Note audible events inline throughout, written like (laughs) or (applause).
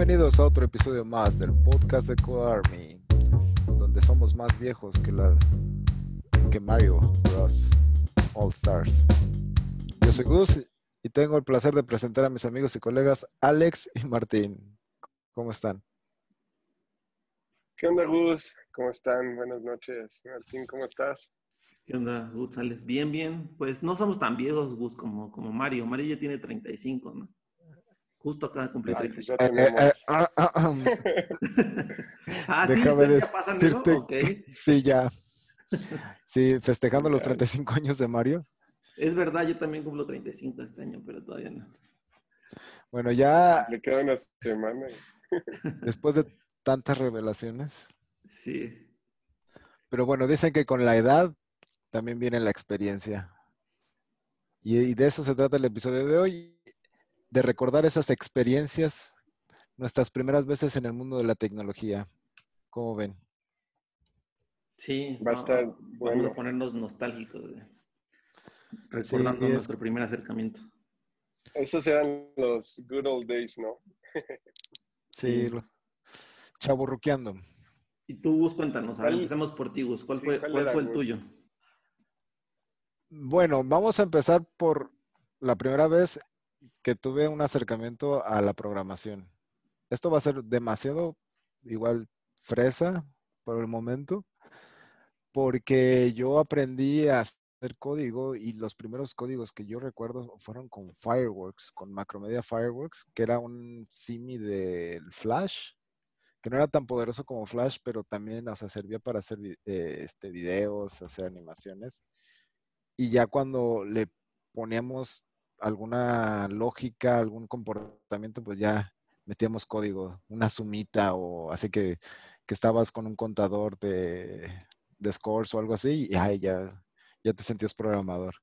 Bienvenidos a otro episodio más del podcast de Coarmy, donde somos más viejos que la que Mario Bros. All Stars. Yo soy Gus y tengo el placer de presentar a mis amigos y colegas Alex y Martín. ¿Cómo están? ¿Qué onda, Gus? ¿Cómo están? Buenas noches. Martín, ¿cómo estás? ¿Qué onda, Gus? Bien, bien. Pues no somos tan viejos, Gus, como, como Mario. Mario ya tiene 35, ¿no? Justo acá de cumplir Ay, pues 35. ya Eh, eh, ah, ah, ah. ah, (laughs) sí, Déjame ¿ustedes ya pasan eso? que- Ok. Sí, ya. Sí, festejando los Ya. 35 años de Mario. Es verdad, yo también cumplo 35 este año, pero todavía no. Bueno, ya Le queda una semana. después de tantas revelaciones. Sí. Pero bueno, dicen que con la edad también viene la experiencia. Y de eso se trata el episodio de hoy, de recordar esas experiencias, nuestras primeras veces en el mundo de la tecnología. ¿Cómo ven? Sí. Va a no, estar Vamos bueno. a ponernos nostálgicos. Recordando es- nuestro primer acercamiento. Esos eran los good old days, ¿no? (laughs) Sí, Sí. lo- chaburruqueando. Y tú, Gus, cuéntanos. A ver, ¿Cuál- empecemos por ti, Gus. ¿Cuál sí, fue, cuál cuál era, fue el Gus? tuyo? Bueno, vamos a empezar por la primera vez que tuve un acercamiento a la programación. Esto va a ser demasiado igual fresa por el momento, porque yo aprendí a hacer código y los primeros códigos que yo recuerdo fueron con Fireworks, con Macromedia Fireworks, que era un simi del Flash, que no era tan poderoso como Flash, pero también, o sea, servía para hacer eh, este, videos, hacer animaciones. Y ya cuando le poníamos alguna lógica, algún comportamiento, pues ya metíamos código, una sumita o así que, que estabas con un contador de, de scores o algo así y ay, ya, ya te sentías programador.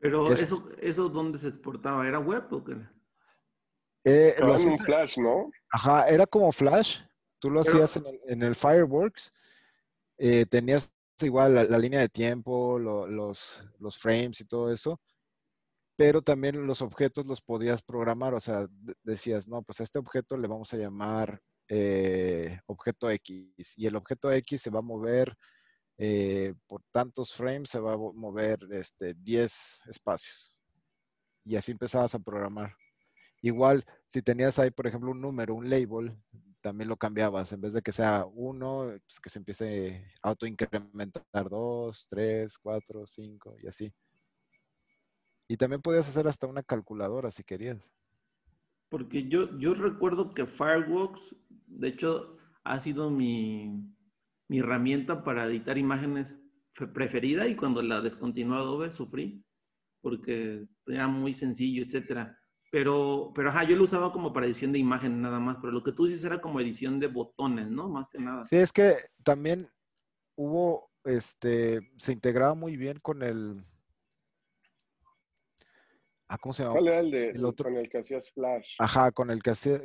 Pero Es- eso, eso ¿dónde se exportaba? ¿Era web o qué? Eh, lo en un hacías- flash, ¿no? Ajá, era como Flash. Tú lo Pero- hacías en el, en el Fireworks. eh, tenías igual la, la línea de tiempo, lo- los, los frames y todo eso. Pero también los objetos los podías programar. O sea, de- decías, no, pues a este objeto le vamos a llamar eh, objeto X. Y el objeto X se va a mover eh, por tantos frames, se va a mo- mover este, 10 espacios. Y así empezabas a programar. Igual, si tenías ahí, por ejemplo, un número, un label, también lo cambiabas. En vez de que sea uno, pues que se empiece a autoincrementar dos, tres, cuatro, cinco y así. Y también podías hacer hasta una calculadora si querías. Porque yo, yo recuerdo que Fireworks, de hecho, ha sido mi, mi herramienta para editar imágenes fe- preferida y cuando la descontinuó Adobe sufrí porque era muy sencillo, etcétera. Pero, pero ajá, yo lo usaba como para edición de imágenes nada más, pero lo que tú dices era como edición de botones, ¿no? Más que nada. Sí, es que también hubo, este, se integraba muy bien con el... Ah, ¿cómo se llama? ¿Cuál era el, de, El otro- con el que hacías flash? Ajá, con el que hacía,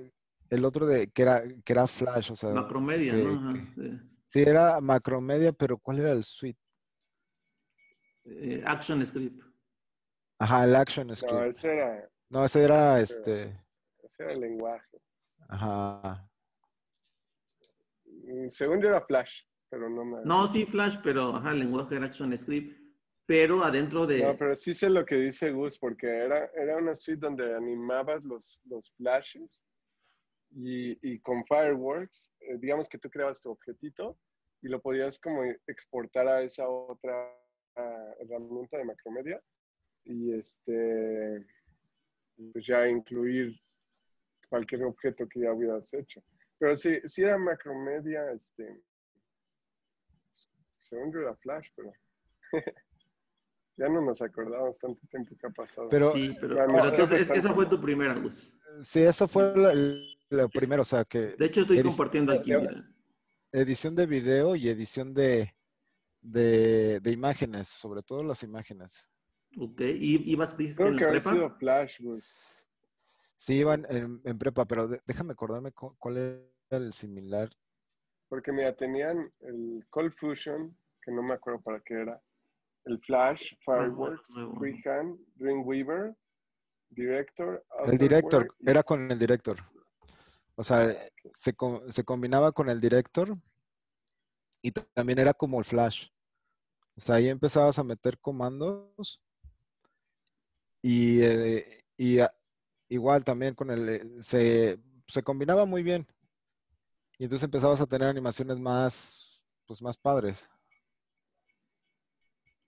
el otro de, que era, que era Flash, o sea, Macromedia, que- ¿no? Ajá, que- sí. sí, era Macromedia, pero ¿cuál era el suite? Eh, Action Script. Ajá, el Action No, Script. ese era, No, ese era este. ese era el lenguaje. Ajá. Mm, Según yo era flash, pero no me... No, sí, Flash, pero ajá, el lenguaje era Action Script, pero adentro de... No, pero sí sé lo que dice Gus, porque era, era una suite donde animabas los, los flashes y, y con Fireworks, eh, digamos que tú creabas tu objetito y lo podías como exportar a esa otra herramienta de Macromedia y este, pues ya incluir cualquier objeto que ya hubieras hecho. Pero sí, sí era Macromedia, este, según yo era Flash, pero (laughs) ya no nos acordamos tanto tiempo que ha pasado. Pero- sí, pero, pero entonces, esa fue tu primera, Gus. Sí, eso fue lo, lo primero, o sea, que De hecho, estoy Edición- compartiendo aquí, mira. edición de video y edición de, de, de imágenes, sobre todo las imágenes. Ok, ¿y ibas, dices que Creo en que la haber prepa? sido Flash, Gus. Sí, iban en, en prepa, pero de- déjame acordarme cu- cuál era el similar. Porque mira, tenían el Cold Fusion, que no me acuerdo para qué era, el Flash, Fireworks. Freehand, Dreamweaver, Director. El director, y- era con el director. O sea, se, se combinaba con el director y también era como el flash. O sea, ahí empezabas a meter comandos y, eh, y a- igual también con el, se, se combinaba muy bien. Y entonces empezabas a tener animaciones más, pues más padres.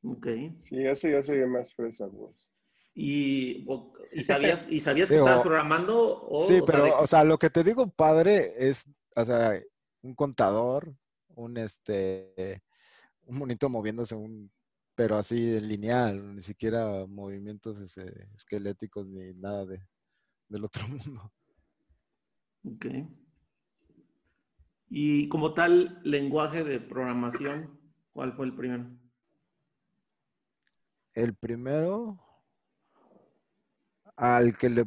Ok. Sí, eso ya se ve más fresa, vos. ¿Y, o- y (laughs) sabías, y sabías que Digo, estabas programando? O, Sí, o pero, o sea, lo que te digo padre es, o sea, un contador, un este, un monito moviéndose, un, pero así lineal, ni siquiera movimientos este, esqueléticos ni nada de, del otro (laughs) mundo. Ok. Y como tal, lenguaje de programación, ¿cuál fue el primero? El primero al que le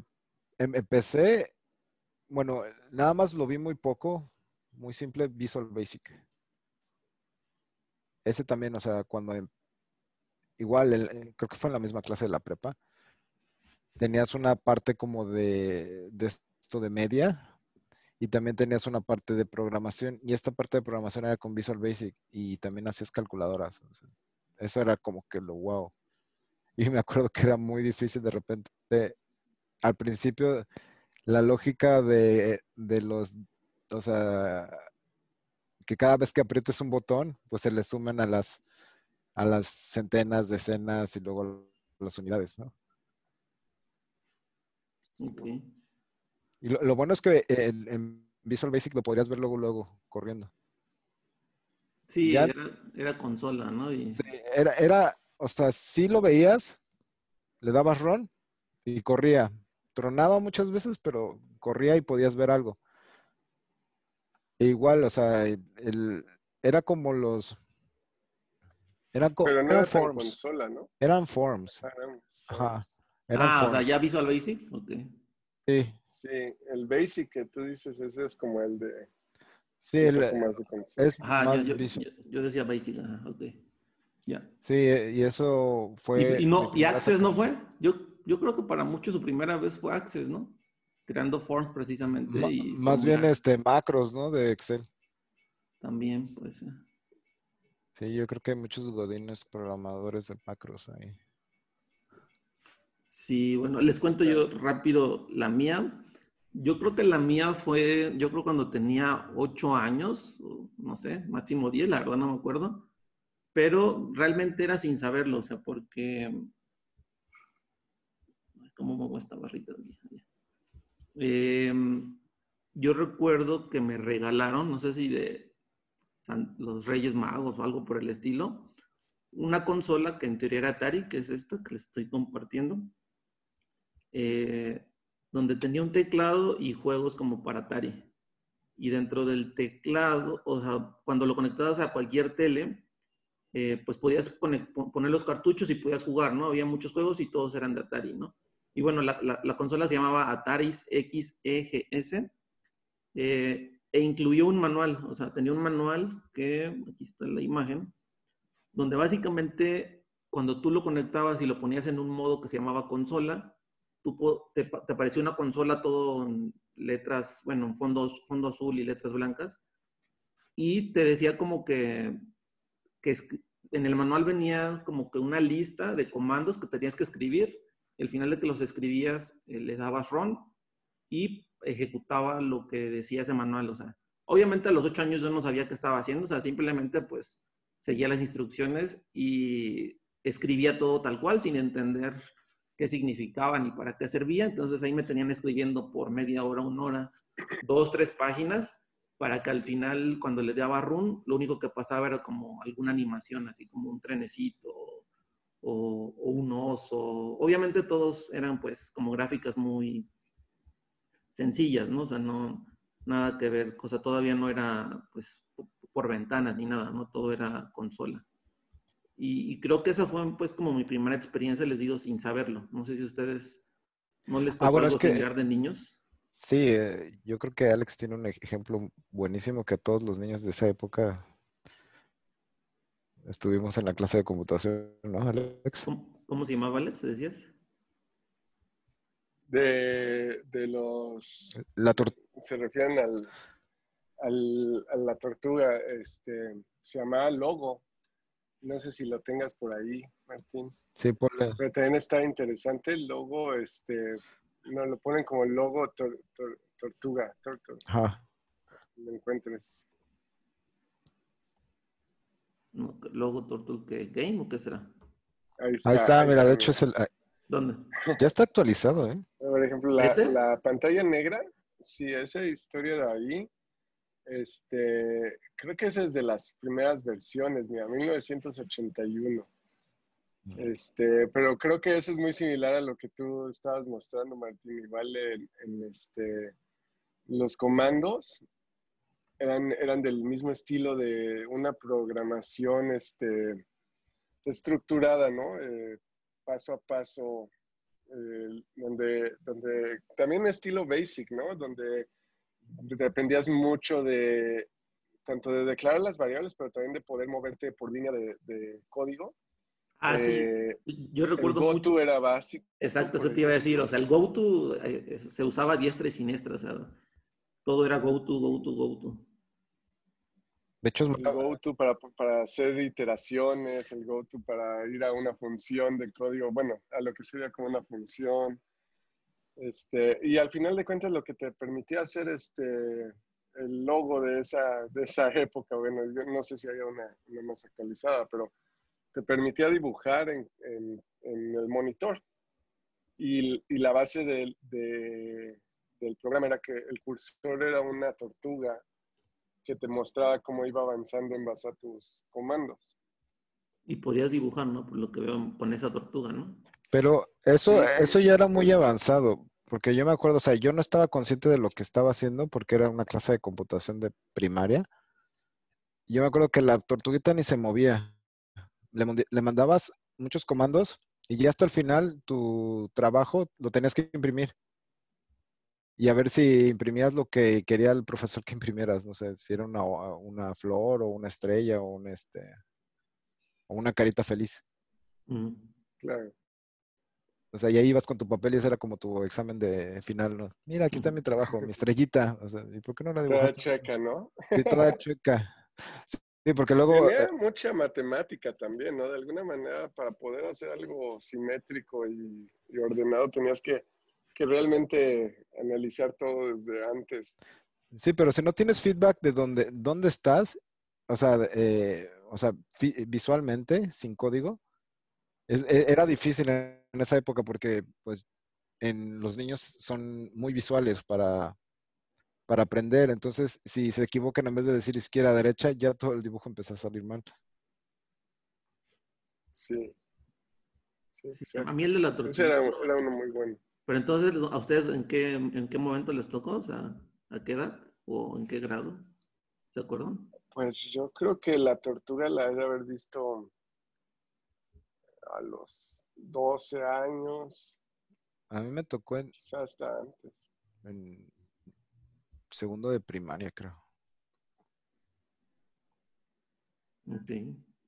em- empecé, bueno, nada más lo vi muy poco, muy simple, Visual Basic. Ese también, o sea, cuando em- igual, creo que fue en la misma clase de la prepa, tenías una parte como de, de esto de media y también tenías una parte de programación y esta parte de programación era con Visual Basic y también hacías calculadoras. eso era como que lo wow. Y me acuerdo que era muy difícil de repente. Al principio, la lógica de, de los, o sea, que cada vez que aprietes un botón, pues se le suman a las, a las centenas, decenas y luego las unidades, ¿no? Ok. Y lo, lo bueno es que en, en Visual Basic lo podrías ver luego, luego, corriendo. Sí, Ya- era, era consola, ¿no? Y, Sí, era, era, o sea, sí lo veías, le dabas run y corría. Tronaba muchas veces, pero corría y podías ver algo. E igual, o sea, el, era como los... Eran, co- Pero no eran era forms. consola, ¿no? Eran forms. Ah, eran Ajá. Eran ah, o sea, ya Visual Basic. Ok. Sí, Sí, el basic que tú dices, ese es como el de... sí, un el- poco más es Ajá, más yo, yo, yo- yo decía Basic. Ajá, ok. Ya. Sí, eh, y eso fue... ¿Y, no, ¿Y Access no fue? Yo, yo creo que para muchos su primera vez fue Access, ¿no? Creando forms precisamente. Ma- y más bien este macros, ¿no? De Excel. También, pues. Sí, yo creo que hay muchos godines programadores de macros ahí. Sí, bueno, les cuento yo rápido la mía. Yo creo que la mía fue, yo creo cuando tenía ocho años, no sé, máximo 10, la verdad no me acuerdo, pero realmente era sin saberlo, o sea, porque... ¿Cómo muevo esta barrita? Em, yo recuerdo que me regalaron, no sé si de los Reyes Magos o algo por el estilo, una consola que en teoría era Atari, que es esta que les estoy compartiendo, eh, donde tenía un teclado y juegos como para Atari. Y dentro del teclado, o sea, cuando lo conectabas a cualquier tele, eh, pues podías poner los cartuchos y podías jugar, ¿no? Había muchos juegos y todos eran de Atari, ¿no? Y bueno, la, la- la consola se llamaba Ataris XEGS eh, e incluyó un manual, o sea, tenía un manual que, aquí está la imagen, donde básicamente cuando tú lo conectabas y lo ponías en un modo que se llamaba consola, tú te, te aparecía una consola todo en letras, bueno, en fondo, fondo azul y letras blancas, y te decía como que, que en el manual venía como que una lista de comandos que tenías que escribir, el final de que los escribías eh, le dabas run y ejecutaba lo que decía ese manual, o sea, obviamente a los ocho años yo no sabía qué estaba haciendo, o sea, simplemente pues seguía las instrucciones y escribía todo tal cual sin entender qué significaba ni para qué servía. Entonces ahí me tenían escribiendo por media hora, una hora, dos, tres páginas, para que al final, cuando le daba run, lo único que pasaba era como alguna animación, así como un trenecito o, o un oso. Obviamente todos eran pues como gráficas muy sencillas, ¿no? O sea, no, nada que ver, cosa todavía no era pues por ventanas ni nada, ¿no? Todo era consola. Y, y creo que esa fue pues como mi primera experiencia, les digo, sin saberlo. No sé si ustedes no les tocó Ah, bueno, algo es que- similar de niños. Sí, eh, yo creo que Alex tiene un ej- ejemplo buenísimo que todos los niños de esa época estuvimos en la clase de computación, ¿no, Alex? ¿Cómo, cómo se llamaba, Alex? ¿Decías? De, de los... La tor- se refieren al, al, a la tortuga, este, se llama Logo. No sé si lo tengas por ahí, Martín. Sí, ponle. Pero también está interesante el logo, este, no, lo ponen como el logo tor- tor- tortuga, tortuga, Ajá. lo encuentres. No, ¿Logo Turtle Game o qué será? Ahí está, Ahí está, mira, de mira. hecho es el, ah, ¿Dónde? ya está actualizado, ¿eh? Por ejemplo, la, ¿Neta? la pantalla negra, sí, esa historia de ahí, este, creo que esa es de las primeras versiones, mira, 1981. Este, pero creo que eso es muy similar a lo que tú estabas mostrando, Martín, igual en, en, este, los comandos eran, del mismo estilo de una programación, este, estructurada, ¿no? Eh, paso a paso, eh, donde, donde también estilo basic, ¿no? Donde dependías mucho de tanto de declarar las variables, pero también de poder moverte por línea de código. Ah, Eh, sí. Yo el recuerdo GoTo mucho. era básico. Exacto, eso te iba a decir. O sea, el GoTo eh, se usaba diestra y siniestra. O sea, todo era GoTo, GoTo, GoTo. De hecho, es El GoTo para, para hacer iteraciones, el GoTo para ir a una función de código, bueno, a lo que sería como una función. Este, y al final de cuentas lo que te permitía hacer este, el logo de esa, de esa (laughs) época, bueno, yo no sé si hay una, una más actualizada, pero te permitía dibujar en, en- en el monitor. Y, y la base del, de- del programa era que el cursor era una tortuga que te mostraba cómo iba avanzando en base a tus comandos. Y podías dibujar, ¿no? Por lo que veo con esa tortuga, ¿no? Pero eso, eso ya era muy avanzado, porque yo me acuerdo, o sea, yo no estaba consciente de lo que estaba haciendo porque era una clase de computación de primaria. Yo me acuerdo que la tortuguita ni se movía. Le, mandi- le mandabas muchos comandos y ya hasta el final tu trabajo lo tenías que imprimir. Y a ver si imprimías lo que quería el profesor que imprimieras. No sé, si era una, una flor o una estrella o un este o una carita feliz. Claro. O sea, ya ibas con tu papel y ese era como tu examen de final, ¿no? Mira, aquí está mi (laughs) trabajo, mi estrellita. O sea, ¿y por qué no la Toda dibujaste? checa, ¿no? Sí, toda. Sí, porque luego, Tenía eh, mucha matemática también, ¿no? De alguna manera, para poder hacer algo simétrico y, y ordenado, tenías que, que realmente analizar todo desde antes. sí, pero si no tienes feedback de dónde, dónde estás, o sea, eh, o sea, visualmente, sin código, es- e- era difícil en esa época porque, pues, en los niños son muy visuales para, para aprender. Entonces, si se equivocan en vez de decir izquierda, derecha, ya todo el dibujo empieza a salir mal. Sí. Sí, Sí, exacto. a mí el de la tortuga. era, era uno muy bueno. Pero entonces, ¿a ustedes en qué, en qué momento les tocó? O sea, ¿a qué edad? ¿O en qué grado? ¿Se acuerdan? Pues yo creo que la tortuga la he de haber visto a los 12 años, A mí me tocó en, quizás hasta antes. en segundo de primaria, creo. Ok.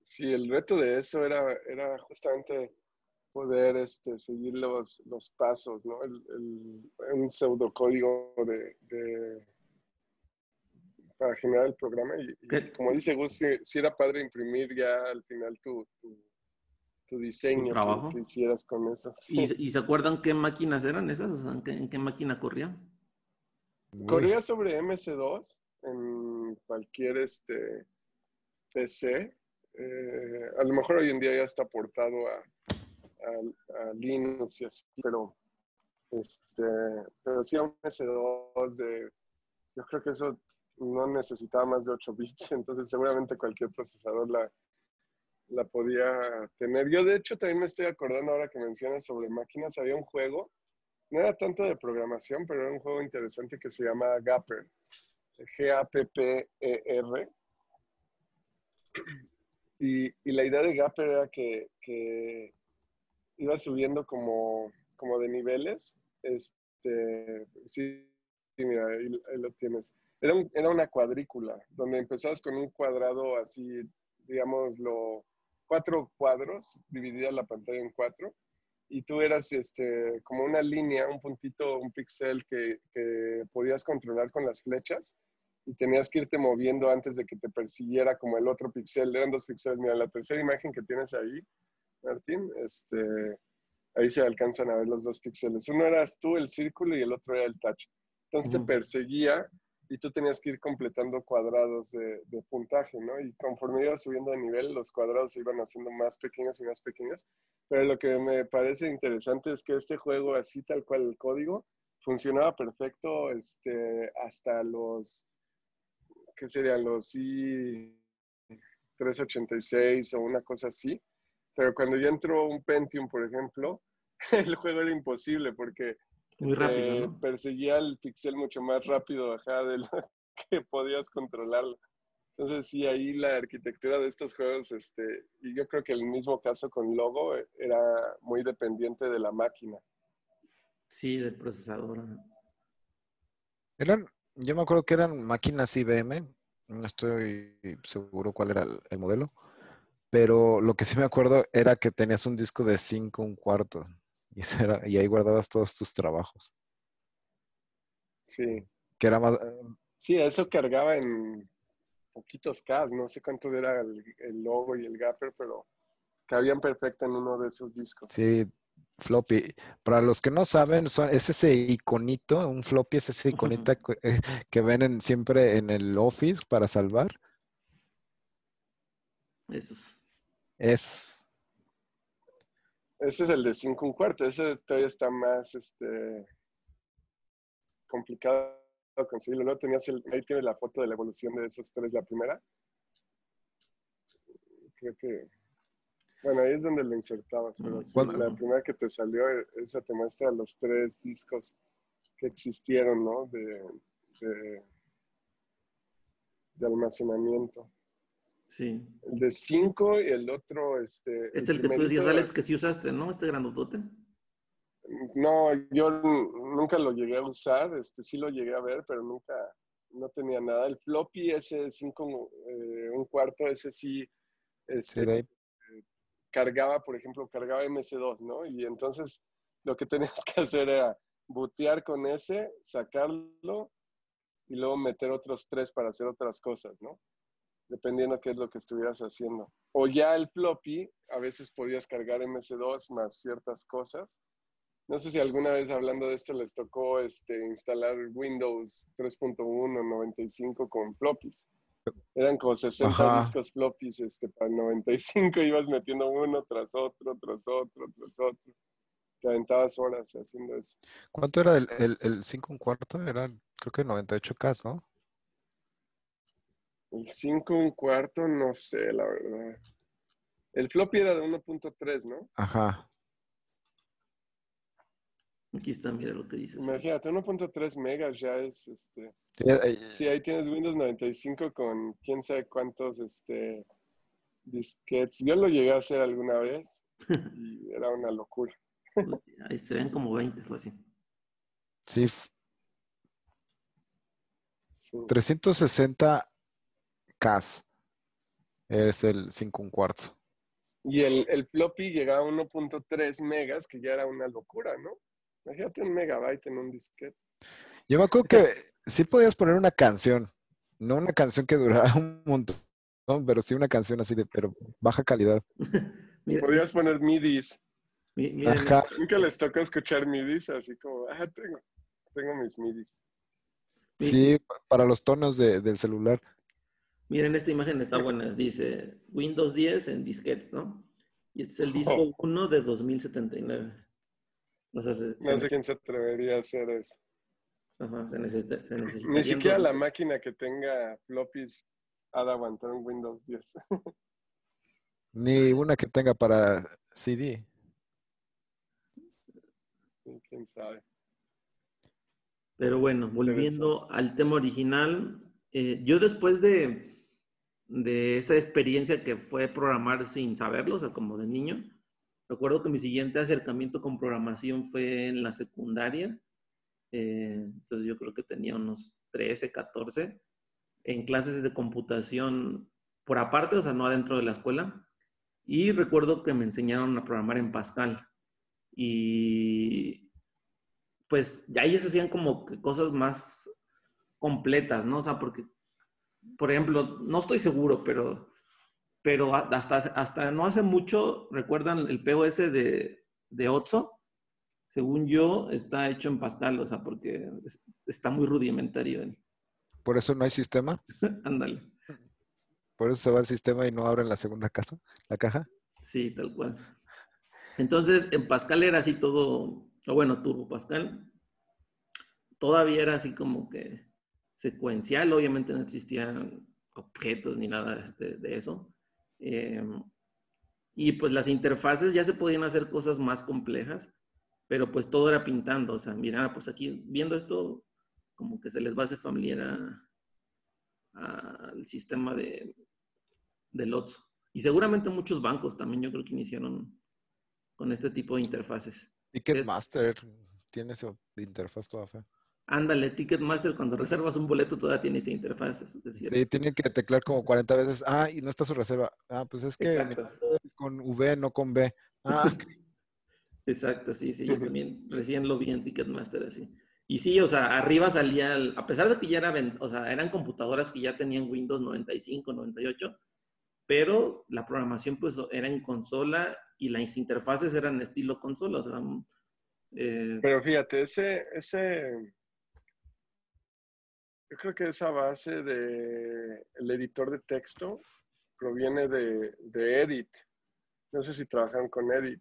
Sí, el reto de eso era, era justamente poder este, seguir los, los pasos, ¿no? El, el- un pseudocódigo de, de- para generar el programa. Y, como dice Gus, sí era padre imprimir ya al final tu, tu, tu diseño que- trabajo? que, hicieras con eso. (laughs) ¿Y, se acuerdan qué máquinas eran esas? O sea, ¿en qué, en qué máquina corrían? Corría sobre MS2 en cualquier este, PC. Eh, a lo mejor hoy en día ya está portado a Linux y así, pero, este, pero sí a un MS2 de, yo creo que eso no necesitaba más de 8 bits, (laughs) entonces seguramente cualquier procesador la, la podía tener. Yo de hecho también me estoy acordando ahora que mencionas sobre máquinas, había un juego, no era tanto de programación, pero era un juego interesante que se llama Gapper, G-A-P-P-E-R. Y, la idea de Gapper era que, iba subiendo como, de niveles. Este, sí, mira, ahí, lo tienes. Era, un- era una cuadrícula, donde empezabas con un cuadrado así, digámoslo, cuatro cuadros, dividida la pantalla en cuatro. Y tú eras este, como una línea, un puntito, un píxel que, que podías controlar con las flechas y tenías que irte moviendo antes de que te persiguiera como el otro píxel. Eran dos píxeles. Mira, la tercera imagen que tienes ahí, Martín, este, ahí se alcanzan a ver los dos píxeles. Uno eras tú, el círculo, y el otro era el touch. Entonces te perseguía y tú tenías que ir completando cuadrados de, puntaje, ¿no? Y conforme ibas subiendo de nivel, los cuadrados se iban haciendo más pequeños y más pequeños. Pero lo que me parece interesante es que este juego, así tal cual el código, funcionaba perfecto este, hasta los, ¿qué serían? Los i386 o una cosa así. Pero cuando ya entró un Pentium, por ejemplo, (laughs) el juego era imposible porque muy rápido, ¿no? perseguía el pixel mucho más rápido ajá, de lo (laughs) que podías controlarlo. Entonces, sí, ahí la arquitectura de estos juegos, este, y yo creo que el mismo caso con Logo, eh, era muy dependiente de la máquina. Sí, del procesador. Eran, yo me acuerdo que eran máquinas IBM, no estoy seguro cuál era el, el modelo, pero lo que sí me acuerdo era que tenías un disco de 5 un cuarto. Y, era, y ahí guardabas todos tus trabajos. Sí. Que era más. Sí, eso cargaba en poquitos K, no sé cuánto era el, el, logo y el gapper, pero cabían perfecto en uno de esos discos. Sí, floppy. Para los que no saben, son, es ese iconito, un floppy es ese iconito que, eh, que ven en, siempre en el Office para salvar. Esos. Es. Ese es el de 5 un cuarto. Ese todavía está más este, complicado conseguirlo. ¿no? Tenías el, ahí tiene la foto de la evolución de esos tres. La primera. Creo que. Bueno, ahí es donde lo insertabas. Pero sí, la primera que te salió, esa te muestra los tres discos que existieron, ¿no? De, de, de almacenamiento. Sí. El de 5 y el otro, este... Es el, el que tú decías, Alex, que sí usaste, ¿no? Este grandotote. No, yo nunca lo llegué a usar, este sí lo llegué a ver, pero nunca, no tenía nada. El floppy, ese 5, eh, un cuarto, ese sí, este, sí, eh, cargaba, por ejemplo, cargaba MS2, ¿no? Y entonces lo que (laughs) tenías que hacer era bootear con ese, sacarlo y luego meter otros tres para hacer otras cosas, ¿no? Dependiendo qué es lo que estuvieras haciendo. O ya el floppy, a veces podías cargar MS2 más ciertas cosas. No sé si alguna vez hablando de esto les tocó este, instalar Windows 3.1 95 con floppies. Eran como 60 Ajá. discos floppies este, para el 95, (laughs) ibas metiendo uno tras otro, tras otro, tras otro. Te aventabas horas haciendo eso. ¿Cuánto era el, el, el 5 un cuarto? Era creo que 98K, ¿no? El 5 un cuarto, no sé, la verdad. El floppy era de 1.3, ¿no? Ajá. Aquí está, mira lo que dices. Imagínate, 1.3 megas ya es este. Sí, eh, sí, ahí tienes Windows 95 con quién sabe cuántos este disquetes. Yo lo llegué a hacer alguna vez y (laughs) era una locura. Ahí se ven como 20, fue así. Sí. sí. 360 CAS. Es el 5 un cuarto. Y el, el floppy llegaba a 1.3 megas, que ya era una locura, ¿no? Imagínate un megabyte en un disquete. Yo me acuerdo que sí podías poner una canción, no una canción que durara (laughs) un montón, pero sí una canción así de, pero baja calidad. (laughs) Podías poner midis. Ajá. Nunca les toca escuchar midis, así como, (laughs) ah, tengo, tengo mis midis. Sí, para los tonos de, del celular. Miren, esta imagen está buena. Dice Windows 10 en disquetes, ¿no? Y este es el disco 1 de 2079. O sea, se, no sé quién se atrevería a hacer eso. Ajá, se necesita. Se necesita Ni siquiera la máquina que tenga floppies ha de aguantar un Windows 10. (laughs) Ni una que tenga para CD. ¿Quién sabe? Pero bueno, volviendo al tema original, eh, yo después de, de esa experiencia que fue programar sin saberlo, o sea, como de niño, recuerdo que mi siguiente acercamiento con programación fue en la secundaria. Eh, entonces yo creo que tenía unos 13, 14, en clases de computación por aparte, o sea, no adentro de la escuela. Y recuerdo que me enseñaron a programar en Pascal. Y pues ya ahí se hacían como cosas más completas, ¿no? O sea, porque, por ejemplo, no estoy seguro, pero, pero hasta, hasta no hace mucho, ¿recuerdan el POS de, de Otso? Según yo, está hecho en Pascal, o sea, porque está muy rudimentario. ¿Por eso no hay sistema? (laughs) Ándale. ¿Por eso se va el sistema y no abren la segunda casa, la caja? Sí, tal cual. Entonces, en Pascal era así todo, o bueno, Turbo Pascal, todavía era así como que secuencial, obviamente no existían objetos ni nada de, eso. Em, y pues las interfaces ya se podían hacer cosas más complejas, pero pues todo era pintando, o sea, mira, pues aquí viendo esto, como que se les va a hacer familiar al sistema de, del OTSO. Y seguramente muchos bancos también yo creo que iniciaron con este tipo de interfaces. Ticketmaster tiene esa interfaz toda fea. Ándale, Ticketmaster, cuando reservas un boleto todavía tiene esa interfaz. sí, tienen que teclear como 40 veces. Ah, y no está su reserva. Ah, pues es que con V, no con B. Ah, (laughs) Exacto, sí, sí. Yo también recién lo vi en Ticketmaster así. Y sí, o sea, arriba salía, a pesar de que ya era, o sea, eran computadoras que ya tenían Windows 95, 98, pero la programación pues era en consola y las interfaces eran estilo consola, o sea... Mm, eh, pero fíjate, ese, ese, yo creo que esa base de el editor de texto proviene de, de Edit. No sé si trabajan con Edit.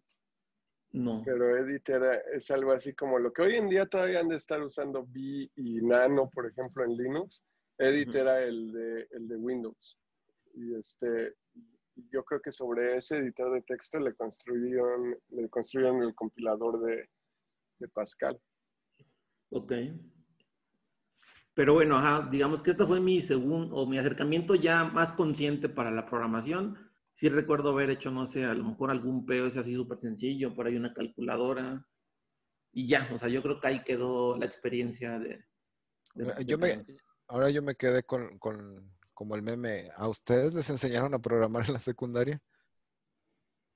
No. Pero Edit era, es algo así como lo que hoy en día todavía han de estar usando B y Nano, por ejemplo, en Linux. Edit era el de, el de Windows. Y este, yo creo que sobre ese editor de texto le construyeron, le construyeron el compilador de, de Pascal. Ok. Pero bueno, digamos que este fue mi segundo, o mi acercamiento ya más consciente para la programación. Sí recuerdo haber hecho, no sé, a lo mejor algún POS así súper sencillo, por ahí una calculadora. Y ya, o sea, yo creo que ahí quedó la experiencia de... yo me, ahora yo me quedé con, con, como el meme. ¿A ustedes les enseñaron a programar en la secundaria?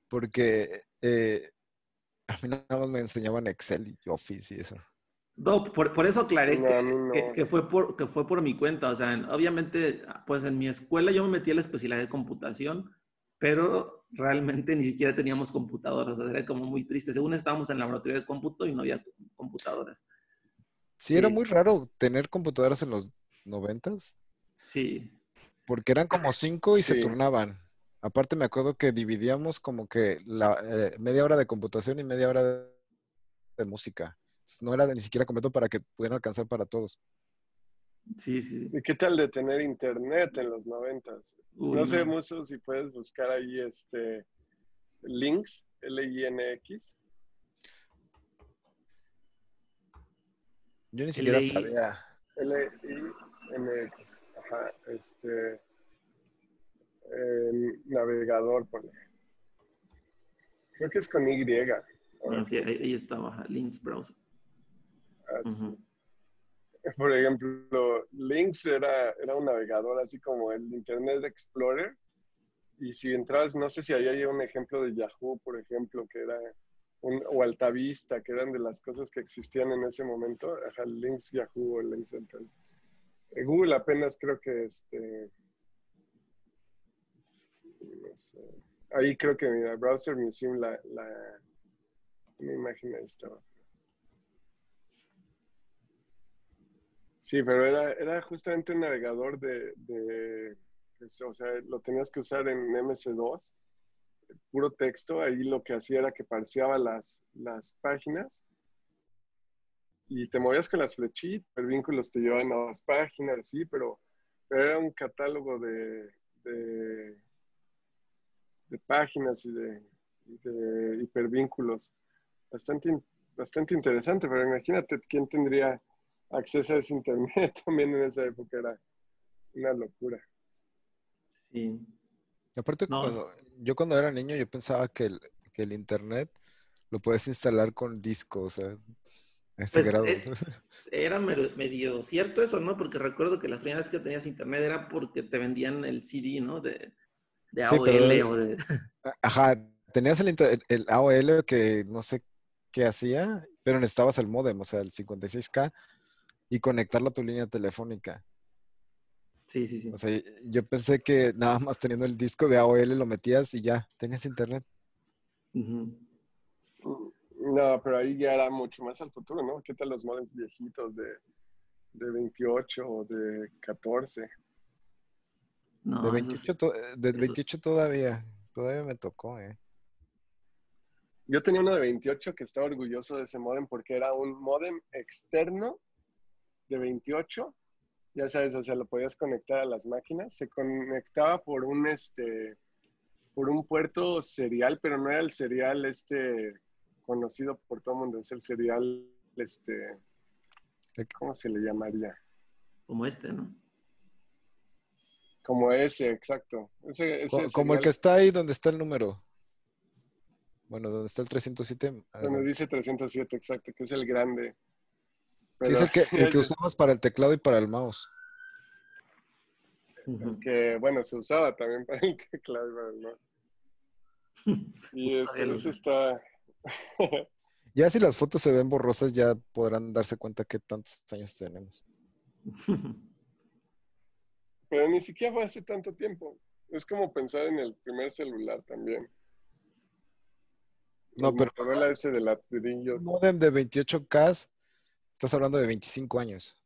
Porque eh, a mí nada más me enseñaban Excel y Office y eso. No, por, eso aclaré que, fue por, que fue por mi cuenta. O sea, obviamente, pues en mi escuela yo me metí a la especialidad de computación, pero realmente ni siquiera teníamos computadoras. O sea, era como muy triste. Según estábamos en la laboratorio de cómputo y no había computadoras. Sí, era muy raro tener computadoras en los noventas. Sí. Porque eran como cinco y se turnaban. Aparte me acuerdo que dividíamos como que la eh, media hora de computación y media hora de música no era ni siquiera completo para que pudieran alcanzar para todos. Sí, sí, ¿Y qué tal de tener internet en los noventas? No sé mucho si puedes buscar ahí este links, L-I-N-X. Yo ni siquiera sabía. L-I-N-X. Ajá, este. navegador, pone. Creo que es con Y. Ah, sí, ahí, estaba, Links Browser. Por ejemplo, Lynx era, era un navegador así como el Internet Explorer. Y si entras, no sé si ahí hay un ejemplo de Yahoo, por ejemplo, que era un, o Altavista, que eran de las cosas que existían en ese momento. Ajá, Lynx Yahoo o Lynx Altavista. Eh, Google apenas creo que este. No sé. Ahí creo que mira, Browser Museum, la, la, una imagen ahí estaba. Sí, pero era, era justamente un navegador de, o sea, lo tenías que usar en MS2, puro texto, ahí lo que hacía era que parseaba las, las páginas y te movías con las flechitas, el te llevaban a las páginas, sí, pero, era un catálogo de, de, páginas y de, de hipervínculos bastante, bastante interesante, pero imagínate quién tendría acceso a ese internet (laughs) también en esa época era una locura. Sí. Aparte, cuando, yo cuando era niño yo pensaba que el, que el internet lo puedes instalar con discos, o sea, ese pues, grado. Eh, (laughs) era medio, cierto eso, ¿no? Porque recuerdo que las primeras que tenías internet era porque te vendían el CD, ¿no? De, de AOL o de... (laughs) Ajá, tenías el, el AOL que no sé que hacía, pero necesitabas el modem, o sea, el 56K, y conectarlo a tu línea telefónica. Sí, sí, sí. O sea, yo pensé que nada más teniendo el disco de AOL lo metías y ya, tenías internet. No, pero ahí ya era mucho más al futuro, ¿no? ¿Qué tal los modems viejitos de, de 28 o de 14? No, de esos- 28, to- de eso- 28 todavía, todavía me tocó, ¿eh? Yo tenía uno de 28 que estaba orgulloso de ese modem porque era un modem externo de 28. Ya sabes, o sea, lo podías conectar a las máquinas. Se conectaba por un, este, por un puerto serial, pero no era el serial este conocido por todo el mundo. Es el serial, este, ¿cómo se le llamaría? como este, ¿no? Como ese, exacto. Ese, ese Co- Como el que está ahí donde está el número. Bueno, donde está el 307. donde adelante. dice 307, exacto, que es el grande. Sí, es el que, el que (laughs) usamos para el teclado y para el mouse. Ujú. que bueno, se usaba también para el teclado y para el mouse. (laughs) Y este, eso está... (laughs) Ya si las fotos se ven borrosas, ya podrán darse cuenta qué tantos años tenemos. Pero ni siquiera fue hace tanto tiempo. Es como pensar en el primer celular también. No, El pero- Motorola ese de ladrillo. Un modem de 28K, estás hablando de 25 años,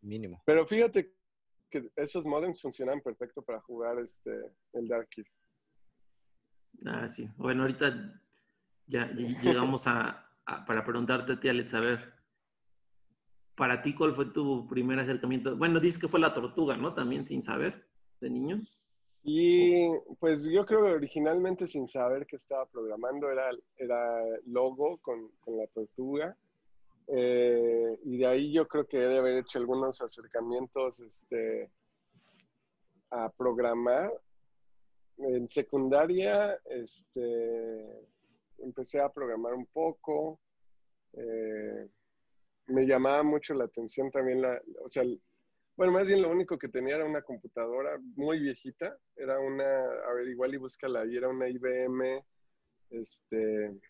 mínimo. Pero fíjate que esos modems funcionan perfecto para jugar este, el Dark Key. Ah, sí. Bueno, ahorita ya ll- (laughs) llegamos a, a- para preguntarte a ti, Alex, a ver, para ti, ¿cuál fue tu primer acercamiento? Bueno, dices que fue la tortuga, ¿no? También sin saber, de niño. Y pues yo creo que originalmente sin saber que estaba programando era, era logo con, con la tortuga. Eh, y de ahí yo creo que he de haber hecho algunos acercamientos este, a programar. En secundaria este, empecé a programar un poco. Eh, me llamaba mucho la atención también la, o sea, bueno, más bien lo único que tenía era una computadora muy viejita. Era una, a ver, igual y búscala ahí, era una IBM, este,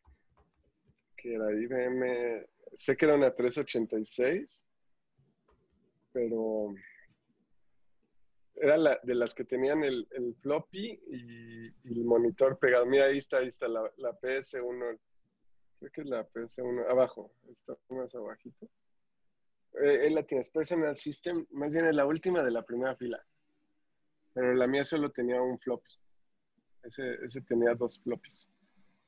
que era IBM, sé que era una 386, pero era la, de las que tenían el, el floppy y, y el monitor pegado. Mira, ahí está, ahí está la, la PS1, creo que es la PS1, abajo, está más abajito. Eh, él la tienes Personal System, más bien es la última de la primera fila. Pero la mía solo tenía un floppy. Ese, ese tenía dos floppies.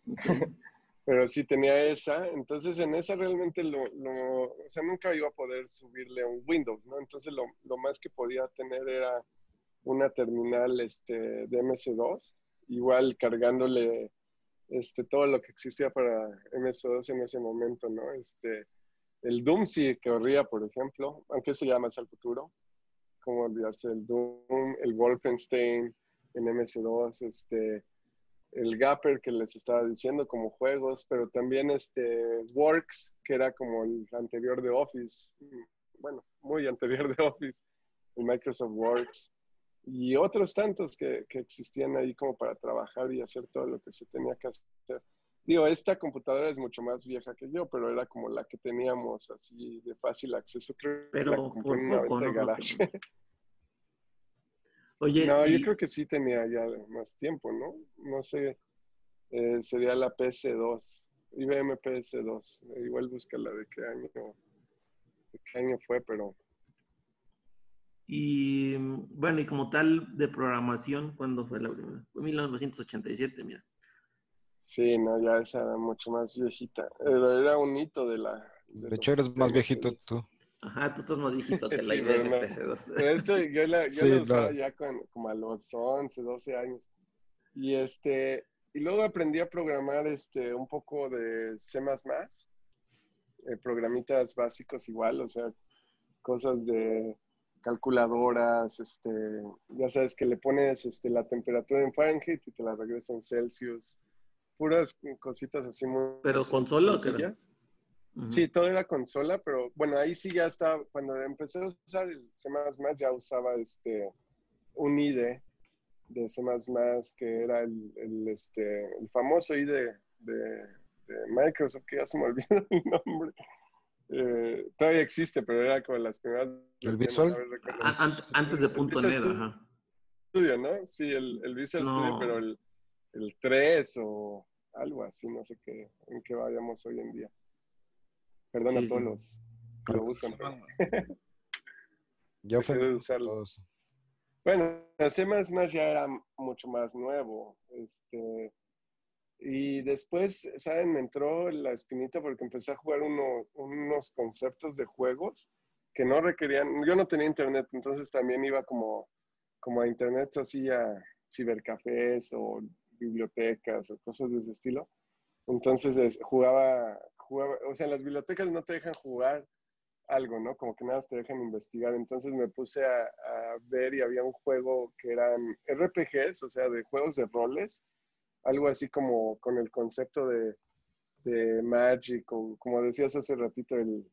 (laughs) Pero sí tenía esa. Entonces en esa realmente lo, lo- o sea, nunca iba a poder subirle un Windows, ¿no? Entonces lo, lo más que podía tener era una terminal este, de MS2, igual cargándole este, todo lo que existía para MS2 en ese momento, ¿no? Este, el Doom sí corría, por ejemplo, aunque se llama más al futuro. Cómo olvidarse del Doom, el Wolfenstein en MS2, este, el Gapper que les estaba diciendo como juegos, pero también este Works, que era como el anterior de Office, bueno, muy (laughs) anterior de Office, el Microsoft Works, y otros tantos que, que existían ahí como para trabajar y hacer todo lo que se tenía que hacer. Digo, esta computadora es mucho más vieja que yo, pero era como la que teníamos así de fácil acceso. Creo que la por en una poco, de ¿no? Oye, No, yo creo que sí tenía ya más tiempo, ¿no? No sé, eh, sería la PS2, IBM PS2. Igual búscala de qué año, de qué año fue, pero y, bueno, y como tal de programación, ¿cuándo fue la primera? Fue 1987, mira. sí, no, ya esa era mucho más viejita. Era, un hito de la... De los hecho, eres más viejito tú. Ajá, tú estás más viejito que (laughs) la Sí, IBM pero no. PC2. Pero esto yo la, yo Sí, la usaba no. ya con, como a los 11, 12 años. Y este, y luego aprendí a programar este, un poco de C++, eh, programitas básicos igual, o sea, cosas de calculadoras, este, ya sabes que le pones este, la temperatura en Fahrenheit y te la regresa en Celsius. Puras cositas así muy ¿Pero consola o Sí, todo era consola, pero bueno, ahí sí ya estaba, cuando empecé a usar el C++, ya usaba este, un IDE de C++, que era el, el, este, el famoso IDE de Microsoft, que ya se me olvidó (laughs) el nombre. Eh, todavía existe, pero era como las primeras. ¿El Visual? antes de punto ajá. Studio, ¿no? Sí, el, el Visual Studio, pero el, el 3 o algo así, no sé qué, en qué vayamos hoy en día. Perdón a todos los que lo usan. Yo (laughs) ofendí todos. Bueno, C++ ya era mucho más nuevo. Este, y después, ¿saben? Me entró la espinita porque empecé a jugar uno, unos conceptos de juegos que no requerían, yo no tenía internet, entonces también iba como, como a internet así a cibercafés o bibliotecas o cosas de ese estilo. Entonces jugaba, o sea, las bibliotecas no te dejan jugar algo, ¿no? Como que nada te dejan investigar. Entonces me puse a, ver y había un juego que eran RPGs, o sea, de juegos de roles, algo así como con el concepto de, de Magic, o como decías hace ratito, el,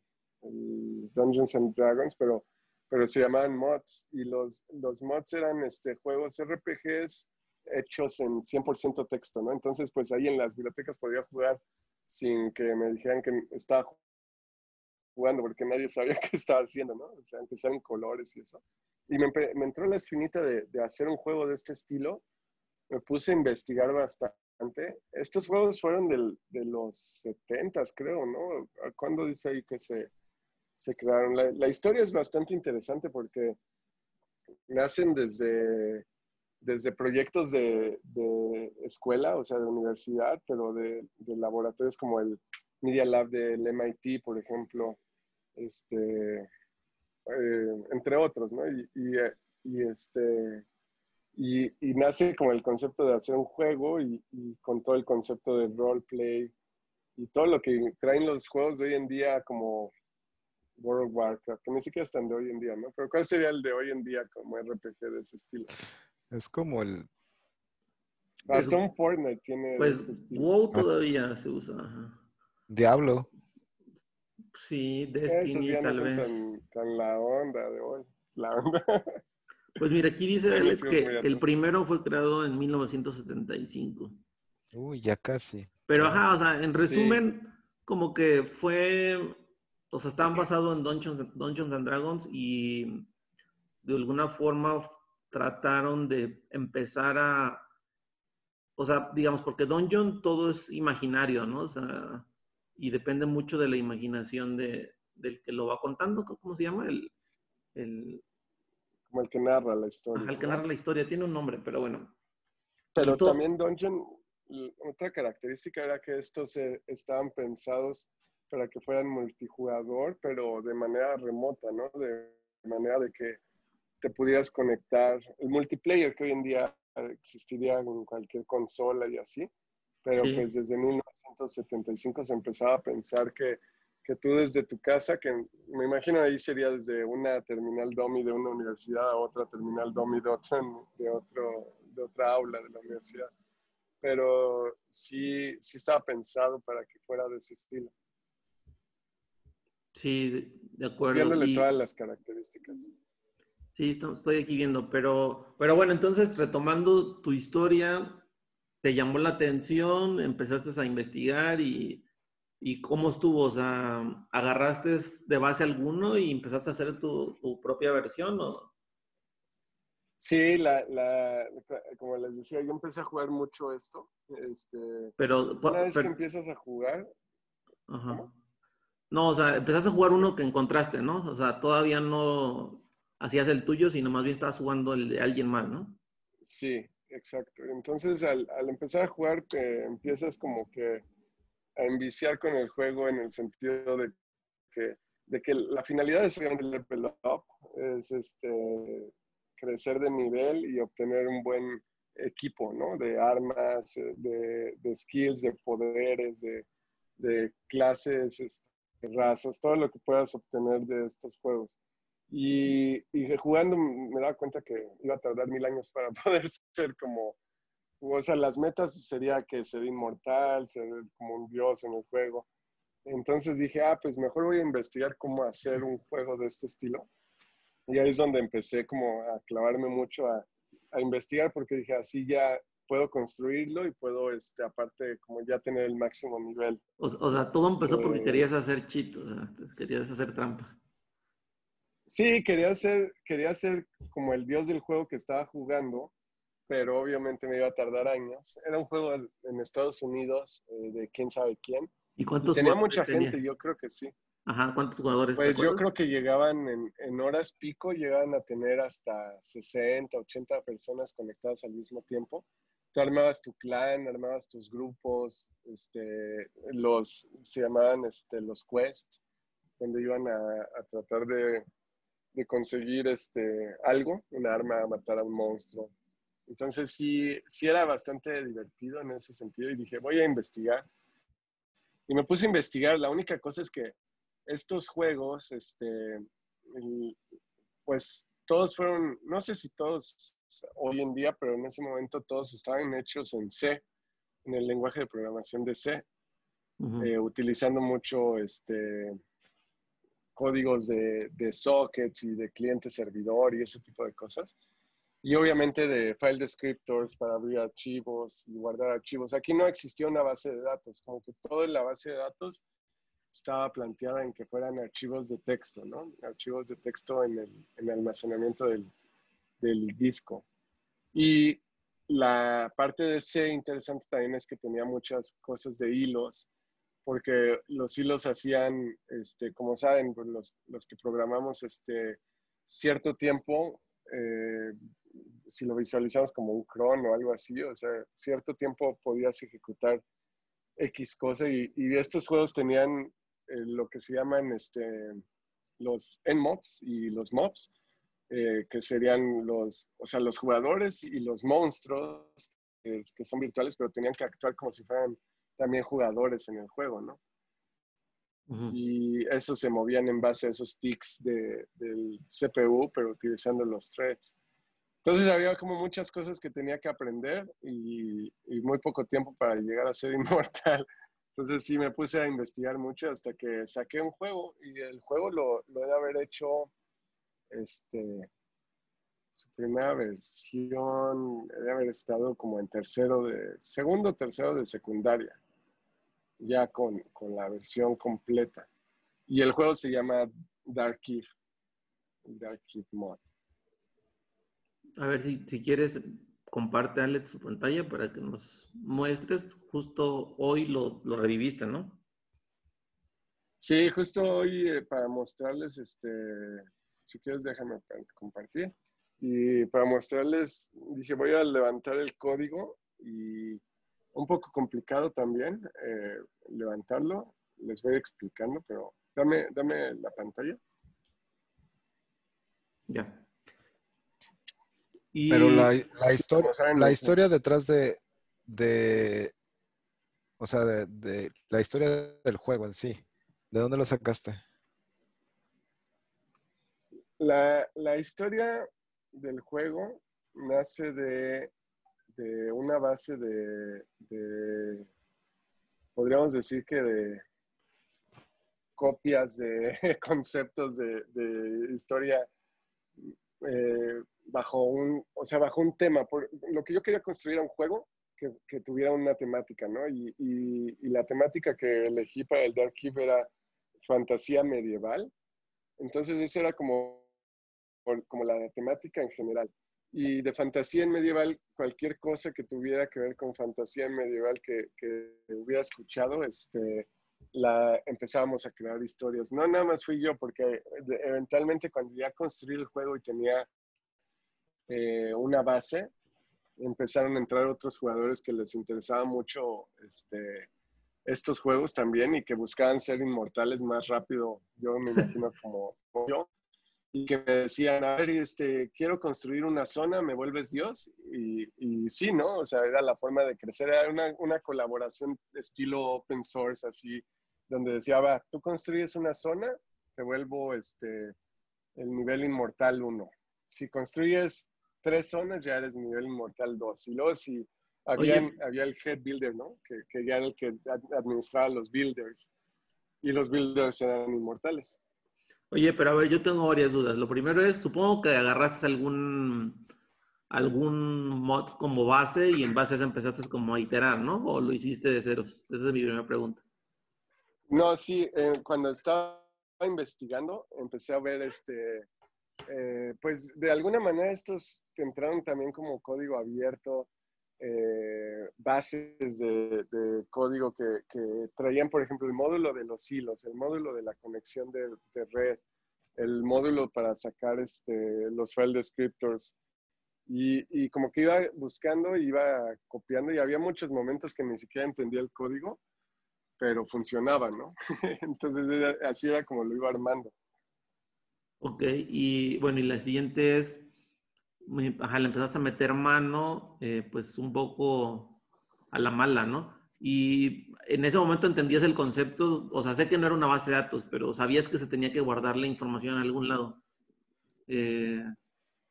Dungeons and Dragons, pero, pero se llamaban mods. Y los, los mods eran este, juegos RPGs hechos en 100% texto, ¿no? Entonces, pues ahí en las bibliotecas podía jugar sin que me dijeran que estaba jugando, porque nadie sabía (laughs) qué estaba haciendo, ¿no? O sea, empezaron colores y eso. Y me, entró la espinita de, de, hacer un juego de este estilo. Me puse a investigar bastante. Estos juegos fueron del, de los 70, creo, ¿no? ¿Cuándo dice ahí que se, se crearon? La, la historia es bastante interesante porque nacen desde desde proyectos de, escuela, o sea, de universidad, pero de, laboratorios como el Media Lab del MIT, por ejemplo, este, eh, entre otros, ¿no? Y, este, y, nace como el concepto de hacer un juego y, con todo el concepto de roleplay y todo lo que traen los juegos de hoy en día como World of Warcraft, que ni siquiera están de hoy en día, ¿no? Pero ¿cuál sería el de hoy en día como RPG de ese estilo? Es como el. Hasta un Fortnite tiene. Pues este WoW todavía se usa. Diablo. Sí, Destiny tal vez. Tan, tan, la onda de hoy. La onda. (laughs) Pues mira, aquí dice Alex que el primero fue creado en 1975. Uy, ya casi. Pero ajá, o sea, en resumen, como que fue, o sea, estaban basados en Dungeons, Dungeons and Dragons y de alguna forma trataron de empezar a, o sea, digamos, porque Dungeon todo es imaginario, ¿no? O sea, y depende mucho de la imaginación de, del que lo va contando, ¿cómo se llama? El, el como el que narra la historia. el que narra la historia, tiene un nombre, pero bueno. Pero también Dungeon, otra característica era que estos estaban pensados para que fueran multijugador, pero de manera remota, ¿no? De manera de que te pudieras conectar, el multiplayer que hoy en día existiría en cualquier consola y así, pero pues desde 1975 se empezaba a pensar que, que, tú desde tu casa, que me imagino ahí sería desde una terminal DOMI de una universidad a otra terminal DOMI de, otra, de, otro, de otra aula de la universidad, pero sí, sí estaba pensado para que fuera de ese estilo. Sí, de acuerdo. Viéndole todas las características. Sí, estoy aquí viendo, pero, pero bueno, entonces retomando tu historia, te llamó la atención, empezaste a investigar y, y cómo estuvo, o sea, agarraste de base alguno y empezaste a hacer tu, tu propia versión, ¿o? Sí, la, la, como les decía, yo empecé a jugar mucho esto. Este, pero una vez que empiezas a jugar. Ajá. No, o sea, empezaste a jugar uno que encontraste, ¿no? O sea, todavía no hacías el tuyo, sino más bien estabas jugando el de alguien más, ¿no? Sí, exacto. Entonces, al, empezar a jugar, te empiezas como que a enviciar con el juego en el sentido de que, de que la finalidad es obviamente level up, es este, crecer de nivel y obtener un buen equipo, ¿no? De armas, de, de skills, de poderes, de, de clases, este, razas, todo lo que puedas obtener de estos juegos. Y, jugando me daba cuenta que iba a tardar mil años para (laughs) poder ser como, o sea, las metas sería que ser inmortal, ser como un dios en el juego. Entonces dije, ah, pues mejor voy a investigar cómo hacer un juego de este estilo. Y ahí es donde empecé como a clavarme mucho a, a investigar porque dije, así ya puedo construirlo y puedo, este, aparte, como ya tener el máximo nivel. O, o sea, todo empezó porque Eh, querías hacer cheat, o sea, querías hacer trampa. Sí, quería ser, quería ser como el dios del juego que estaba jugando, pero obviamente me iba a tardar años. Era un juego en Estados Unidos eh, de quién sabe quién. ¿Y Y cuántos tenía jugadores mucha tenía? gente, yo creo que sí. Ajá, ¿cuántos jugadores? Pues yo creo que llegaban en, en horas pico, llegaban a tener hasta 60, 80 personas conectadas al mismo tiempo. Tú armabas tu clan, armabas tus grupos, este, los, se llamaban este, los quests, donde iban a, a tratar de, de conseguir este, algo, un arma, matar a un monstruo. Entonces sí, sí era bastante divertido en ese sentido y dije, voy a investigar. Y me puse a investigar. La única cosa es que estos juegos, este, pues todos fueron, no sé si todos hoy en día, pero en ese momento todos estaban hechos en C, en el lenguaje de programación de C, eh, utilizando mucho este, códigos de, de sockets y de cliente servidor y ese tipo de cosas. Y obviamente de file descriptors para abrir archivos y guardar archivos. Aquí no existía una base de datos, como que toda la base de datos estaba planteada en que fueran archivos de texto, ¿no? Archivos de texto en el, en el almacenamiento del, del disco. Y la parte de C interesante también es que tenía muchas cosas de hilos, porque los hilos hacían, este, como saben, pues los, los que programamos este, cierto tiempo, eh, si lo visualizamos como un cron o algo así, o sea, cierto tiempo podías ejecutar X cosa y, estos juegos tenían eh, lo que se llaman este, los nmobs y los mobs, eh, que serían los, o sea, los jugadores y los monstruos que son virtuales, pero tenían que actuar como si fueran también jugadores en el juego, ¿no? Y esos se movían en base a esos ticks de, del CPU, pero utilizando los threads. Entonces había como muchas cosas que tenía que aprender y, y muy poco tiempo para llegar a ser (laughs) inmortal. Entonces sí me puse a investigar mucho hasta que saqué un juego y el juego lo, lo he de haber hecho, este, su primera versión, he de haber estado como en tercero de, segundo, tercero de secundaria, ya con, con la versión completa. Y el juego se llama Dark Eve, Dark Eve Mod. A ver si, si quieres, comparte Alex su pantalla para que nos muestres. Justo hoy lo, lo reviviste, ¿no? Sí, justo hoy eh, para mostrarles, este, si quieres déjame pa- compartir. Y para mostrarles, dije, voy a levantar el código y un poco complicado también eh, levantarlo. Les voy explicando, pero dame, dame la pantalla. Ya. Y Pero la, la historia, saben, la los- historia detrás de, de o sea, de, de la historia del juego en sí, ¿de dónde lo sacaste? La, la historia del juego nace de, una base de, podríamos decir que de copias de (laughs) conceptos de, historia eh, bajo un, o sea, bajo un tema. Por, lo que yo quería construir era un juego que, que tuviera una temática, ¿no? Y, y- y la temática que elegí para el Dark Keep era fantasía medieval. Entonces esa era como, como la temática en general. Y de fantasía en medieval, cualquier cosa que tuviera que ver con fantasía en medieval que, que hubiera escuchado, este, la empezábamos a crear historias. No nada más fui yo, porque eventualmente cuando ya construí el juego y tenía eh, una base, empezaron a entrar otros jugadores que les interesaba mucho este, estos juegos también y que buscaban ser inmortales más rápido, yo me imagino como yo, y que me decían, a ver, este, quiero construir una zona, ¿me vuelves Dios? Y, y sí, ¿no? O sea, era la forma de crecer, era una, una colaboración de estilo open source, así, donde decía, va, tú construyes una zona, te vuelvo este, el nivel inmortal 1. Si construyes tres zonas, ya eres nivel inmortal 2. Y luego si habían, había el head builder, ¿no? Que, que ya era el que ad- administraba los builders. Y los builders eran inmortales. Oye, pero a ver, yo tengo varias dudas. Lo primero es, supongo que agarraste algún algún mod como base y en base a eso empezaste como a iterar, ¿no? ¿O lo hiciste de ceros? Esa es mi primera pregunta. No, sí, eh, cuando estaba investigando empecé a ver este, eh, pues de alguna manera estos entraron también como código abierto, eh, bases de, código que, traían, por ejemplo, el módulo de los hilos, el módulo de la conexión de, red, el módulo para sacar este, los file descriptors. Y, y, como que iba buscando, iba copiando y había muchos momentos que ni siquiera entendía el código, pero funcionaba, ¿no? (laughs) Entonces así era como lo iba armando. Ok, y bueno, y la siguiente es, ajá, le empezaste a meter mano, eh, pues un poco a la mala, ¿no? Y en ese momento entendías el concepto, o sea, sé que no era una base de datos, pero sabías que se tenía que guardar la información en algún lado. Eh,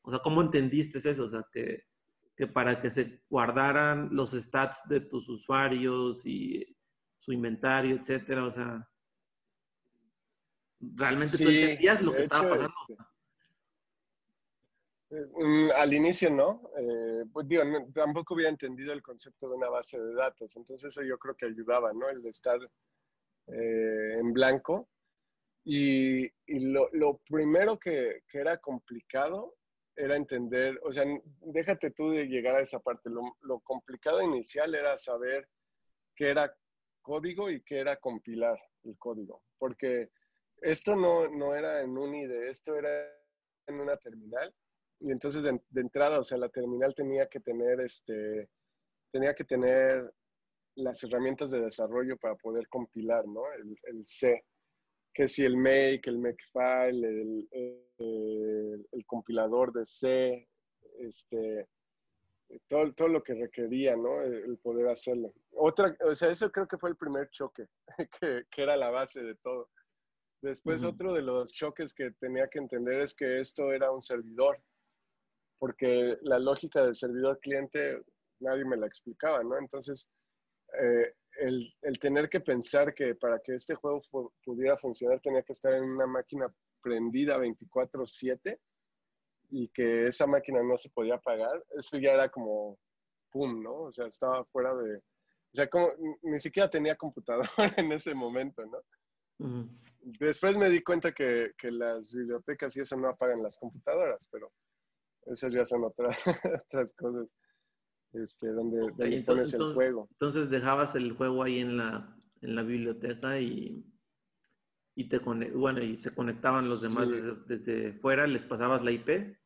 o sea, ¿cómo entendiste eso? O sea, que, que para que se guardaran los stats de tus usuarios y su inventario, etcétera, o sea, ¿realmente tú entendías lo que estaba pasando? Este, Mm, al inicio no, eh, pues digo, tampoco hubiera entendido el concepto de una base de datos, entonces eso yo creo que ayudaba, ¿no? El de estar eh, en blanco. Y, lo, primero que, era complicado era entender, o sea, déjate tú de llegar a esa parte, lo, complicado inicial era saber qué era código y qué era compilar el código, porque esto no, no era en un IDE, esto era en una terminal y entonces de, entrada, o sea, la terminal tenía que tener este, tenía que tener las herramientas de desarrollo para poder compilar, ¿no? El, el C, que si el make, el makefile, el, el, el, compilador de C, este, todo, todo lo que requería, ¿no? El, poder hacerlo. Otra, o sea, eso creo que fue el primer choque, (laughs) que, que era la base de todo. Después, otro de los choques que tenía que entender es que esto era un servidor porque la lógica del servidor cliente nadie me la explicaba, ¿no? Entonces, eh, el, el, tener que pensar que para que este juego pudiera funcionar tenía que estar en una máquina prendida 24/7 y que esa máquina no se podía apagar, eso ya era como, ¡pum!, ¿no? O sea, estaba fuera de... O sea, como, ni siquiera tenía computadora (laughs) en ese momento, ¿no? Después me di cuenta que, que, las bibliotecas y eso no apagan las computadoras, pero esas ya son otras, (laughs) otras cosas. Este, donde, pones el juego. Entonces dejabas el juego ahí en la, en la biblioteca y, y te bueno, y se conectaban los demás desde, fuera, les pasabas la IP.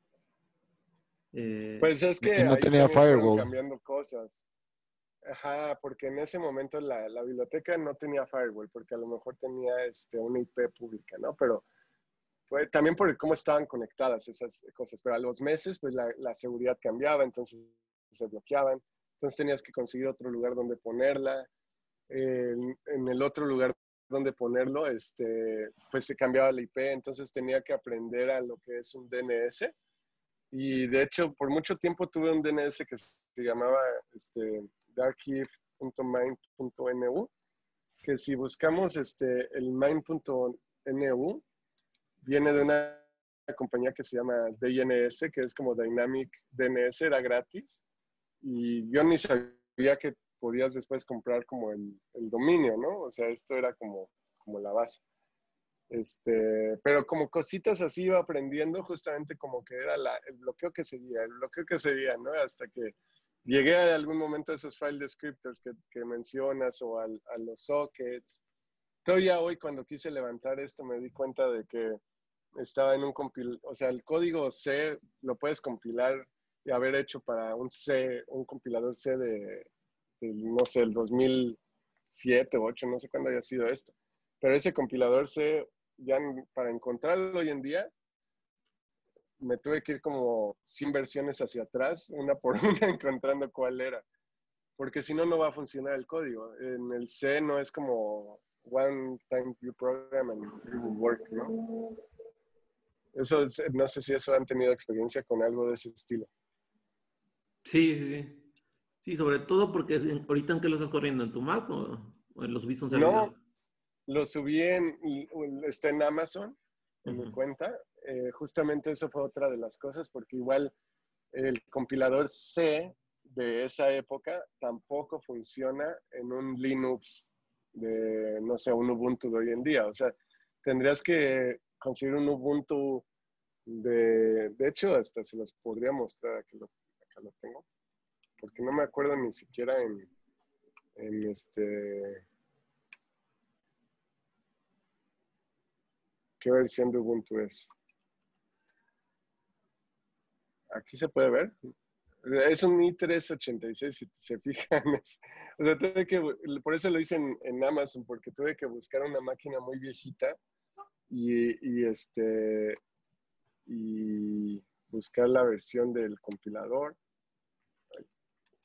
Eh, pues es que no tenía firewall. cambiando cosas. Ajá, porque en ese momento la, la, biblioteca no tenía firewall, porque a lo mejor tenía este, una IP pública, ¿no? Pero también por cómo estaban conectadas esas cosas, pero a los meses pues la, seguridad cambiaba, entonces se bloqueaban, entonces tenías que conseguir otro lugar donde ponerla, en, el otro lugar donde ponerlo, este, pues se cambiaba la IP, entonces tenía que aprender a lo que es un DNS, y de hecho por mucho tiempo tuve un DNS que se llamaba este, que si buscamos este, el mine.nu, viene de una compañía que se llama DNS, que es como Dynamic DNS, era gratis. Y yo ni sabía que podías después comprar como el, dominio, ¿no? O sea, esto era como, como la base. Este, pero como cositas así iba aprendiendo, justamente como que era la, el bloqueo que seguía, el bloqueo que seguía, ¿no? Hasta que llegué a algún momento a esos file descriptors que, que mencionas o a los sockets. Todavía hoy cuando quise levantar esto me di cuenta de que estaba en un compil, o sea, el código C lo puedes compilar y haber hecho para un C, un compilador C de, no sé, el 2007 o 8, no sé cuándo haya sido esto. Pero ese compilador C, ya para encontrarlo hoy en día, me tuve que ir como sin versiones hacia atrás, una por (laughs) una, encontrando cuál era. Porque si no, no va a funcionar el código. En el C no es como one time you program and it will work, ¿no? Eso no sé si eso han tenido experiencia con algo de ese estilo. Sí, sí, sí. Sí, sobre todo porque ahorita en qué lo estás corriendo, ¿en tu Mac o, en los subiste No, lo subí en, está en Amazon, en mi cuenta. Eh, justamente eso fue otra de las cosas, porque igual el compilador C de esa época tampoco funciona en un Linux de, no sé, un Ubuntu de hoy en día. O sea, tendrías que conseguir un Ubuntu de, de hecho, hasta se los podría mostrar, aquí lo, acá lo tengo, porque no me acuerdo ni siquiera en, en este, qué versión de Ubuntu es. Aquí se puede ver. Es un i386, si se fijan. (laughs) o sea, tuve que, por eso lo hice en, Amazon, porque tuve que buscar una máquina muy viejita y, este y buscar la versión del compilador.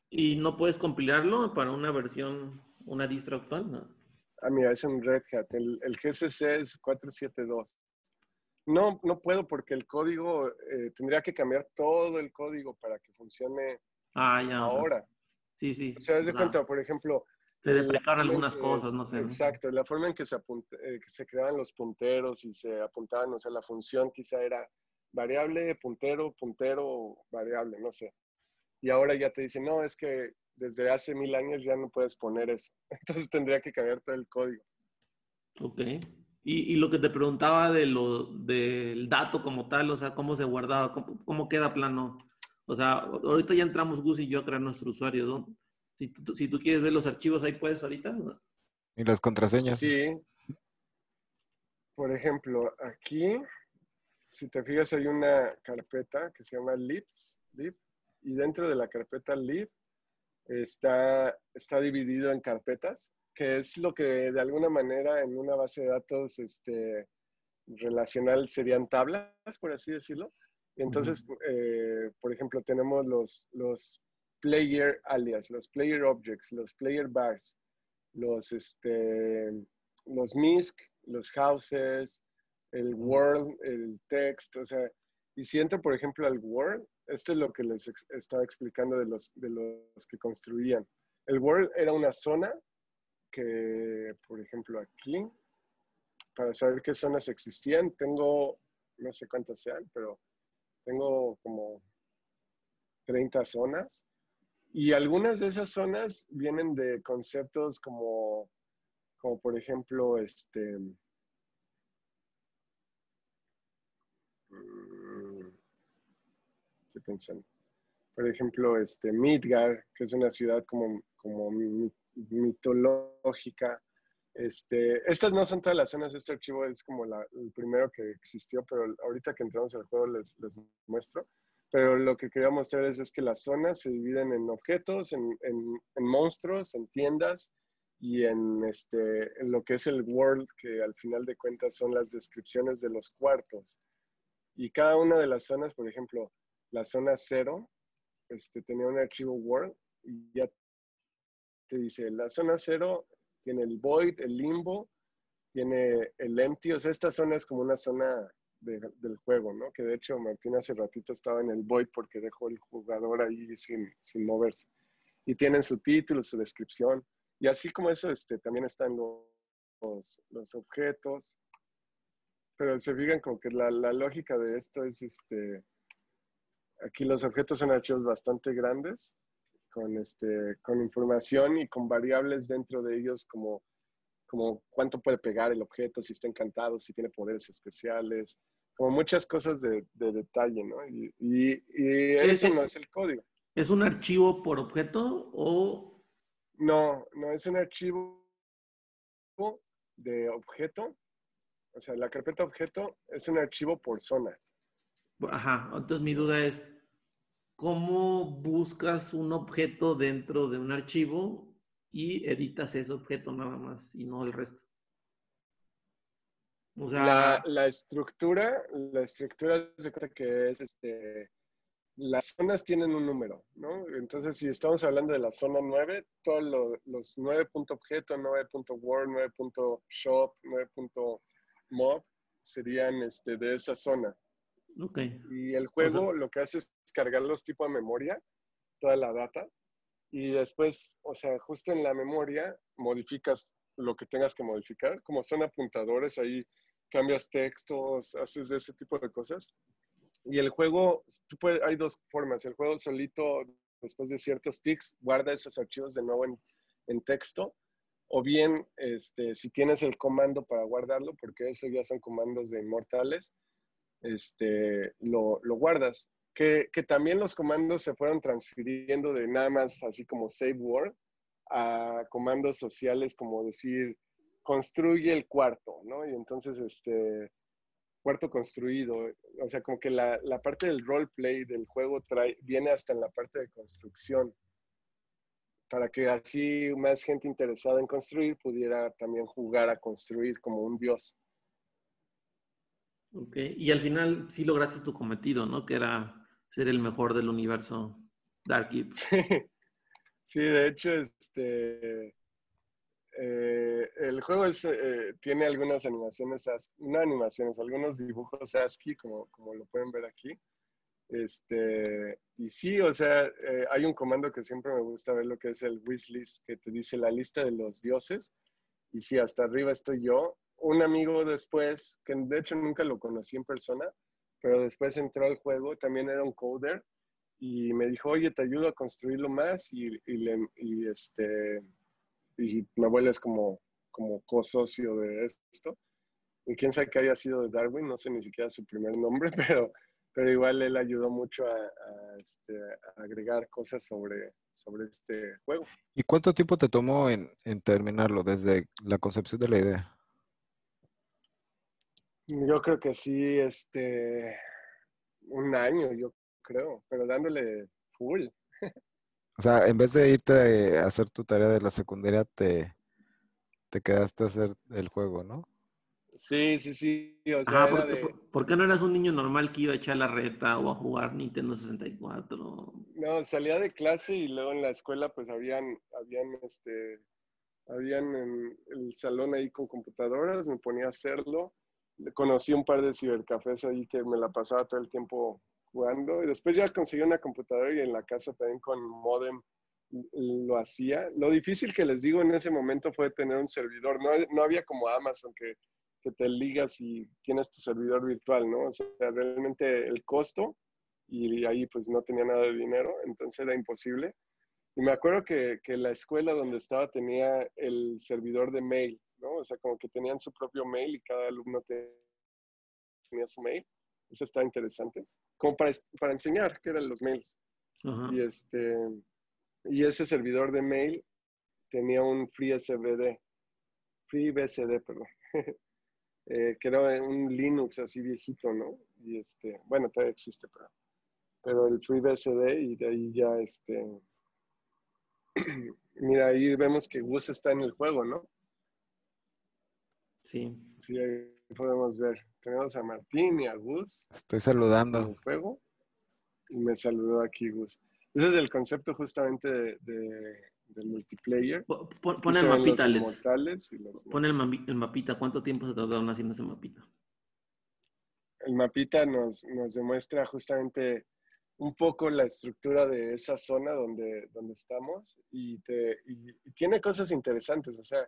¿Y no puedes compilarlo para una versión, una distro actual? No. Ah, mira, es un Red Hat. El, el GCC es 472. No, no puedo porque el código, eh, tendría que cambiar todo el código para que funcione ah, ya, ahora. sí, sí. O sea, de cuenta, por ejemplo... Se deprecaron algunas cosas, no sé. Exacto, la forma en que se, eh, que se creaban los punteros y se apuntaban, o sea, la función quizá era variable, puntero, puntero, variable, no sé. Y ahora ya te dicen, no, es que desde hace mil años ya no puedes poner eso. (laughs) Entonces tendría que cambiar todo el código. Ok. Y, lo que te preguntaba de lo, del dato como tal, o sea, cómo se guardaba, cómo, queda plano. O sea, ahorita ya entramos Gus y yo a crear nuestro usuario. Si, tú, si tú quieres ver los archivos, ahí puedes ahorita. Y las contraseñas. Sí. Por ejemplo, aquí, si te fijas, hay una carpeta que se llama libs, lib, y dentro de la carpeta lib está, está dividido en carpetas que es lo que de alguna manera en una base de datos este, relacional serían tablas, por así decirlo. Entonces, eh, por ejemplo, tenemos los, los player alias, los player objects, los player bars, los, este, los MISC, los houses, el world, el text, o sea, y si entro, por ejemplo, al world, esto es lo que les estaba explicando de los, de los que construían. El world era una zona que, por ejemplo, aquí, para saber qué zonas existían, tengo, no sé cuántas sean, pero tengo como 30 zonas. Y algunas de esas zonas vienen de conceptos como, como por ejemplo, este, mm, pensando, por ejemplo, este, Midgar, que es una ciudad como, como mitológica. Este, estas no son todas las zonas, este archivo es como el primero que existió, pero ahorita que entramos al juego les, muestro. Pero lo que quería mostrar es, que las zonas se dividen en objetos, en, monstruos, en tiendas y en, este, en lo que es el world, que al final de cuentas son las descripciones de los cuartos. Y cada una de las zonas, por ejemplo, la zona cero, este, tenía un archivo world y ya te dice, la zona cero tiene el void, el limbo, tiene el empty, o sea, esta zona es como una zona del juego, ¿no? Que de hecho Martín hace ratito estaba en el void porque dejó el jugador ahí sin, sin moverse. Y tienen su título, su descripción. Y así como eso, este, también están los, los, objetos. Pero se fijan como que la, la, lógica de esto es, este, aquí los objetos son archivos bastante grandes con, este, con información y con variables dentro de ellos como, como cuánto puede pegar el objeto, si está encantado, si tiene poderes especiales, como muchas cosas de, de detalle, ¿no? Y, y, eso no es el código. ¿Es un archivo por objeto o...? No, no, es un archivo de objeto. O sea, la carpeta objeto es un archivo por zona. Ajá, entonces mi duda es, cómo buscas un objeto dentro de un archivo y editas ese objeto nada más y no el resto. O sea, la, estructura, la estructura se cuenta que es este, las zonas tienen un número, ¿no? Entonces, si estamos hablando de la zona 9, todos los 9.objeto, 9.word, 9.shop, 9.mob serían este, de esa zona. Y el juego lo que hace es cargarlos tipo a memoria, toda la data, y después, o sea, justo en la memoria modificas lo que tengas que modificar, como son apuntadores, ahí cambias textos, haces ese tipo de cosas. Y el juego, tú hay dos formas. El juego solito, después de ciertos ticks, guarda esos archivos de nuevo en, en texto. O bien, este, si tienes el comando para guardarlo, porque eso ya son comandos de inmortales, este, lo, lo guardas. Que, también los comandos se fueron transfiriendo de nada más así como save word a comandos sociales como decir construye el cuarto, ¿no? Y entonces, este, cuarto construido, o sea, como que la, la parte del roleplay del juego trae, viene hasta en la parte de construcción, para que así más gente interesada en construir pudiera también jugar a construir como un dios. Ok, y al final sí lograste tu cometido, ¿no? Que era ser el mejor del universo Dark Keep. Sí, de hecho, este, eh, el juego eh, tiene algunas animaciones, no animaciones, algunos dibujos ASCII, como, como lo pueden ver aquí. Este, y sí, o sea, eh, hay un comando que siempre me gusta ver lo que es el wishlist, que te dice la lista de los dioses. Y sí, hasta arriba estoy yo. Un amigo después, que de hecho nunca lo conocí en persona, pero después entró al juego, también era un coder y me dijo, oye, te ayudo a construirlo más y, y, este, y mi abuela es como, como co-socio de esto. Y quién sabe que haya sido de Darwin, no sé ni siquiera su primer nombre, (laughs) pero, pero igual él ayudó mucho a, este, agregar cosas sobre, sobre este juego. ¿Y cuánto tiempo te tomó en terminarlo desde la concepción de la idea? Yo creo que sí, este, un año, yo creo, pero dándole full. O sea, en vez de irte a hacer tu tarea de la secundaria, te, te quedaste a hacer el juego, ¿no? Sí, sí, sí. O sea, ah, ¿por, qué no eras un niño normal que iba a echar la reta o a jugar Nintendo 64? No, salía de clase y luego en la escuela pues habían, habían, este, habían en el salón ahí con computadoras, me ponía a hacerlo. Conocí un par de cibercafés ahí que me la pasaba todo el tiempo jugando. Y después ya conseguí una computadora y en la casa también con modem lo hacía. Lo difícil que les digo en ese momento fue tener un servidor. No, no había como Amazon que, que, te ligas y tienes tu servidor virtual, ¿no? O sea, realmente el costo y ahí pues no tenía nada de dinero, entonces era imposible. Y me acuerdo que, que la escuela donde estaba tenía el servidor de mail, ¿no? O sea, como que tenían su propio mail y cada alumno tenía su mail. Eso está interesante como para, para enseñar, que eran los mails. Y, este, y ese servidor de mail tenía un FreeSBD, FreeBSD, perdón, (laughs) eh, que era un Linux así viejito, ¿no? Y este, bueno, todavía existe, pero, pero el FreeBSD y de ahí ya, este, (clears throat) mira, ahí vemos que Gus está en el juego, ¿no? Sí. Sí, ahí podemos ver. Tenemos a Martín y a Gus. Estoy saludando. En juego. Y me saludó aquí Gus. Ese es el concepto justamente de, del multiplayer. Pon, el mapita, Alex. Pon el, el, mapita. ¿Cuánto tiempo se tardaron haciendo ese mapita? El mapita nos, nos demuestra justamente un poco la estructura de esa zona donde, donde estamos y, te, y tiene cosas interesantes. O sea,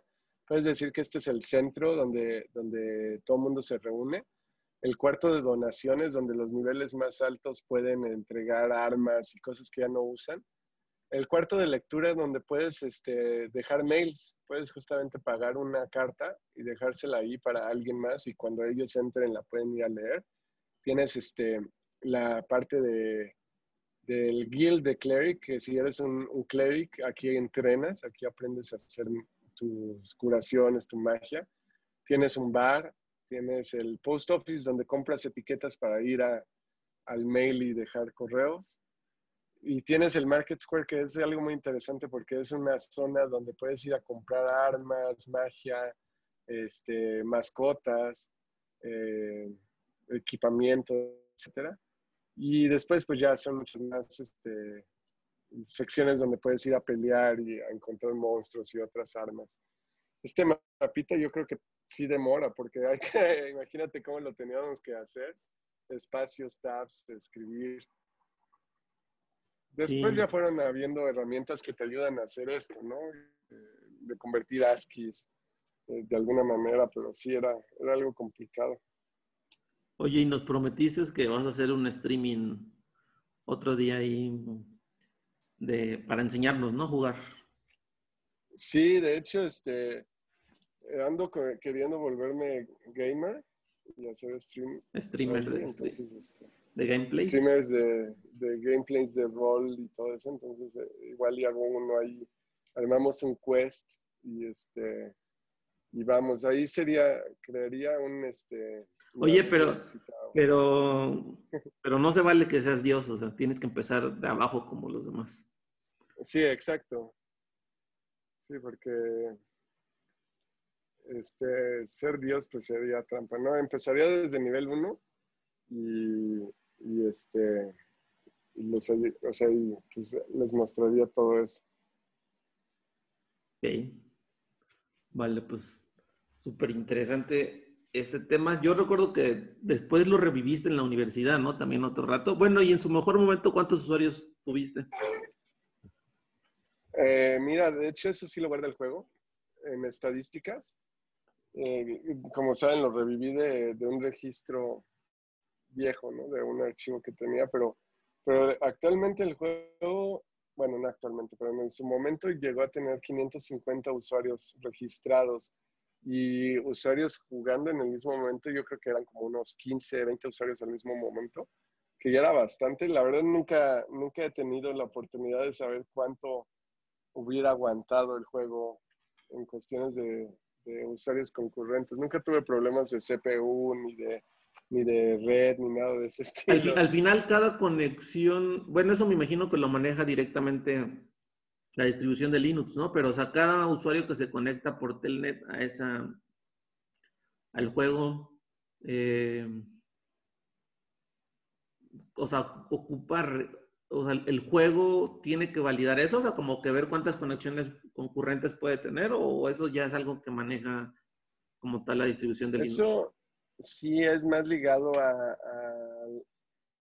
Puedes decir que este es el centro donde, donde todo el mundo se reúne. El cuarto de donaciones, donde los niveles más altos pueden entregar armas y cosas que ya no usan. El cuarto de lectura, donde puedes este, dejar mails. Puedes justamente pagar una carta y dejársela ahí para alguien más y cuando ellos entren la pueden ir a leer. Tienes este, la parte de, del guild de cleric, que si eres un, un cleric, aquí entrenas, aquí aprendes a hacer tus curaciones, tu magia. Tienes un bar, tienes el post office donde compras etiquetas para ir al mail y dejar correos. Y tienes el Market Square, que es algo muy interesante porque es una zona donde puedes ir a comprar armas, magia, este, mascotas, eh, equipamiento, etc. Y después pues ya son muchas más este, secciones donde puedes ir a pelear y a encontrar monstruos y otras armas. Este mapita yo creo que sí demora, porque hay que, (laughs) imagínate cómo lo teníamos que hacer, espacios, tabs, escribir. Después ya fueron habiendo herramientas que te ayudan a hacer esto, ¿no? Eh, de convertir ASCIIs eh, de alguna manera, pero sí era, era algo complicado. Oye, y nos prometiste que vas a hacer un streaming otro día ahí de, para enseñarnos, ¿no? Jugar. Sí, de hecho, este, ando queriendo volverme gamer y hacer stream. Streamer de, este, de gameplays. Streamers de, de, gameplays de rol y todo eso. Entonces, eh, igual y hago uno ahí. Armamos un quest y este y vamos, ahí sería, crearía un este. Oye, pero, pero, pero no se vale que seas Dios, o sea, tienes que empezar de abajo como los demás. Sí, exacto. Sí, porque este, ser Dios pues sería trampa, ¿no? Empezaría desde nivel 1 y, y, este, les, o sea, pues, les mostraría todo eso. Ok. Vale, pues súper interesante este tema. Yo recuerdo que después lo reviviste en la universidad, ¿no? También otro rato. Bueno, y en su mejor momento, ¿cuántos usuarios tuviste? Eh, mira, de hecho, eso sí lo guarda el juego en estadísticas. Eh, como saben, lo reviví de, un registro viejo, ¿no? De un archivo que tenía, pero, pero actualmente el juego, bueno, no actualmente, pero en su momento llegó a tener 550 usuarios registrados y usuarios jugando en el mismo momento, yo creo que eran como unos 15, 20 usuarios al mismo momento, que ya era bastante. La verdad nunca, nunca he tenido la oportunidad de saber cuánto hubiera aguantado el juego en cuestiones de, de usuarios concurrentes. Nunca tuve problemas de CPU ni de, ni de red ni nada de ese estilo. Al, final cada conexión, bueno, eso me imagino que lo maneja directamente la distribución de Linux, ¿no? Pero o sea, cada usuario que se conecta por Telnet a esa, al juego, eh, o sea, ocupar, o sea, el juego tiene que validar eso, o sea, como que ver cuántas conexiones concurrentes puede tener o eso ya es algo que maneja como tal la distribución del Linux? Eso sí es más ligado a,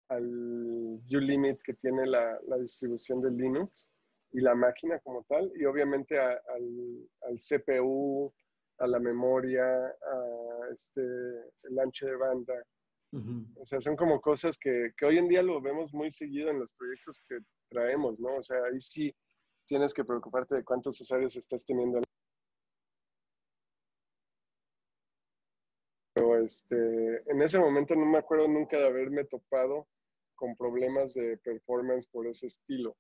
al uLimit que tiene la, distribución de Linux y la máquina como tal y obviamente al, al, CPU, a la memoria, a este, el ancho de banda. O sea, son como cosas que, que, hoy en día lo vemos muy seguido en los proyectos que traemos, ¿no? O sea, ahí sí tienes que preocuparte de cuántos usuarios estás teniendo. Pero este, en ese momento no me acuerdo nunca de haberme topado con problemas de performance por ese estilo.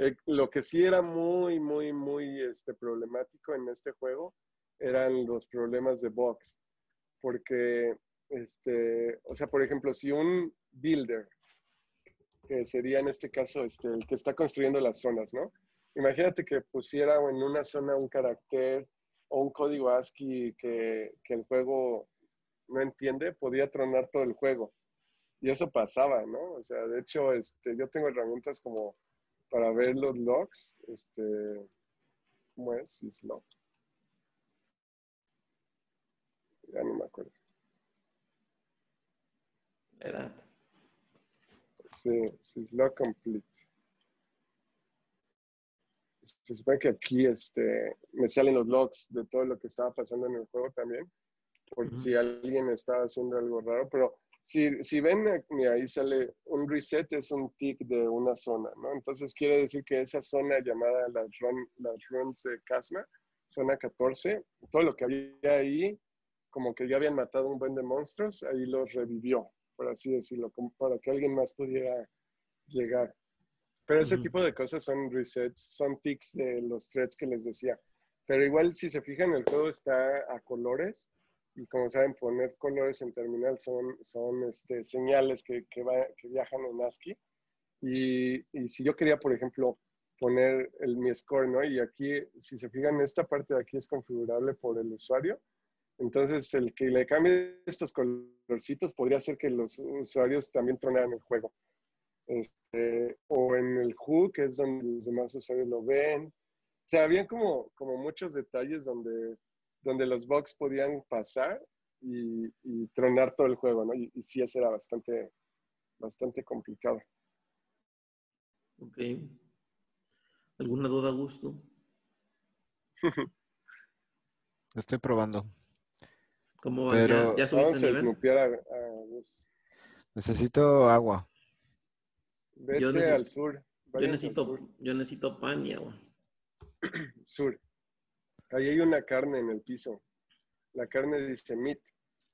Eh, lo que sí era muy, muy, muy este, problemático en este juego eran los problemas de box. Porque, este, o sea, por ejemplo, si un builder, que sería en este caso este, el que está construyendo las zonas, ¿no? Imagínate que pusiera en una zona un carácter o un código ASCII que, el juego no entiende, podía tronar todo el juego. Y eso pasaba, ¿no? O sea, de hecho, este, yo tengo herramientas como para ver los logs. Este, ¿Cómo es? Syslog. Ya no me acuerdo. Edad. Sí, Syslog Complete se supone que aquí este, me salen los logs de todo lo que estaba pasando en el juego también, por si alguien estaba haciendo algo raro, pero si, si ven, ahí sale un reset, es un tick de una zona, ¿no? Entonces quiere decir que esa zona llamada las, run, las runs de Casma, zona 14, todo lo que había ahí, como que ya habían matado un buen de monstruos, ahí los revivió, por así decirlo, como para que alguien más pudiera llegar. Pero ese tipo de cosas son resets, son ticks de los threads que les decía. Pero igual, si se fijan, el juego está a colores. Y como saben, poner colores en terminal son, son este, señales que, que, que viajan en ASCII. Y, y, si yo quería, por ejemplo, poner el, mi score, ¿no? Y aquí, si se fijan, esta parte de aquí es configurable por el usuario. Entonces, el que le cambie estos colorcitos podría hacer que los usuarios también tronearan el juego. Este, o en el Who, que es donde los demás usuarios lo ven. O sea, había como, como muchos detalles donde, donde los bugs podían pasar y, tronar todo el juego, ¿no? Y, sí, eso era bastante, bastante complicado. Ok. ¿Alguna duda, Gusto? (laughs) Estoy probando. ¿Cómo Pero, ya, ya subiste Vamos a, a Necesito agua. Vete Yo necesito- al sur. Yo necesito, sur. yo necesito pan y agua. sur. Ahí hay una carne en el piso. La carne dice meat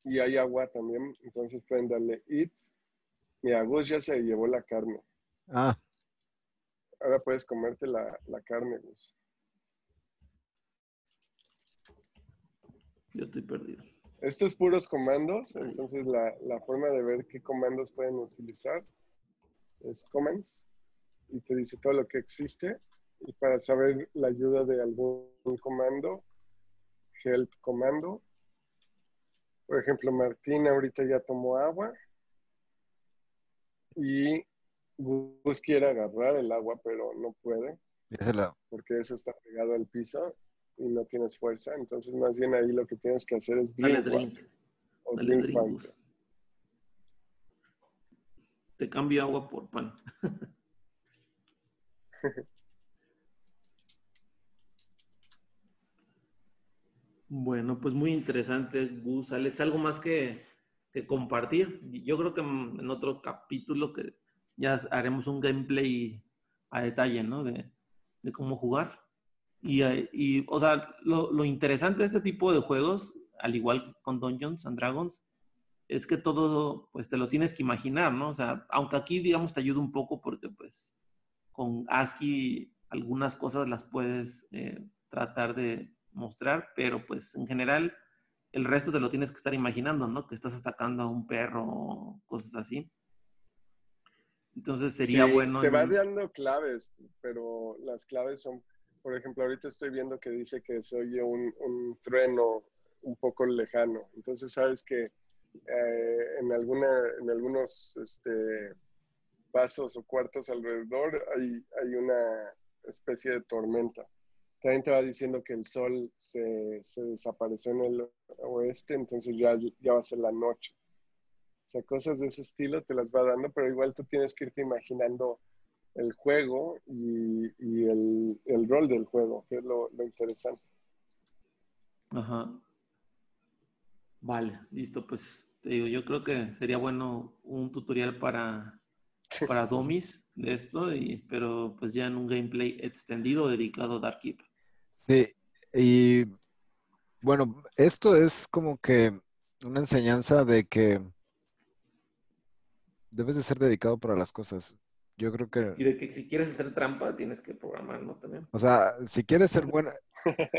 y hay agua también, entonces pueden darle eat. Mira, Gus ya se llevó la carne. Ah, Ahora puedes comerte la, la carne, Gus. Yo estoy perdido. Estos puros comandos, entonces la, la forma de ver qué comandos pueden utilizar es commands y te dice todo lo que existe. Y para saber la ayuda de algún comando, help comando. Por ejemplo, Martín ahorita ya tomó agua y Gus quiere agarrar el agua, pero no puede porque eso está pegado al piso y no tienes fuerza. Entonces, más bien ahí lo que tienes que hacer es Dale drink, drink. water o Dale drink drink. Gus. Te cambio agua por pan. (laughs) Bueno, pues muy interesante, Gus, Alex. ¿Algo más que, que compartir? Yo creo que en otro capítulo que ya haremos un gameplay a detalle, ¿no? De, cómo jugar. Y, eh, o sea, lo, interesante de este tipo de juegos, al igual con Dungeons and Dragons, es que todo, pues te lo tienes que imaginar, ¿no? O sea, aunque aquí, digamos, te ayuda un poco porque, pues, con ASCII algunas cosas las puedes eh, tratar de mostrar, pero pues en general el resto te lo tienes que estar imaginando, ¿no? Que estás atacando a un perro o cosas así. Entonces sería Sí, bueno. Te en va un- dando claves, pero las claves son, por ejemplo, ahorita estoy viendo que dice que se oye un, un trueno un poco lejano. Entonces sabes que eh, en, alguna, en algunos este, pasos o cuartos alrededor hay, hay una especie de tormenta. También te va diciendo que el sol se, se desapareció en el oeste, entonces ya, ya va a ser la noche. O sea, cosas de ese estilo te las va dando, pero igual tú tienes que irte imaginando el juego y, y el, el rol del juego, que es lo, lo interesante. Ajá. Vale, listo. Pues te digo, yo creo que sería bueno un tutorial para, (laughs) para domis de esto, y, pero pues ya en un gameplay extendido dedicado a Dark Keep. Sí, y bueno, esto es como que una enseñanza de que debes de ser dedicado para las cosas. Yo creo Y que, de que si quieres hacer trampa, tienes que programar, ¿no? También. o sea, si quieres ser bueno,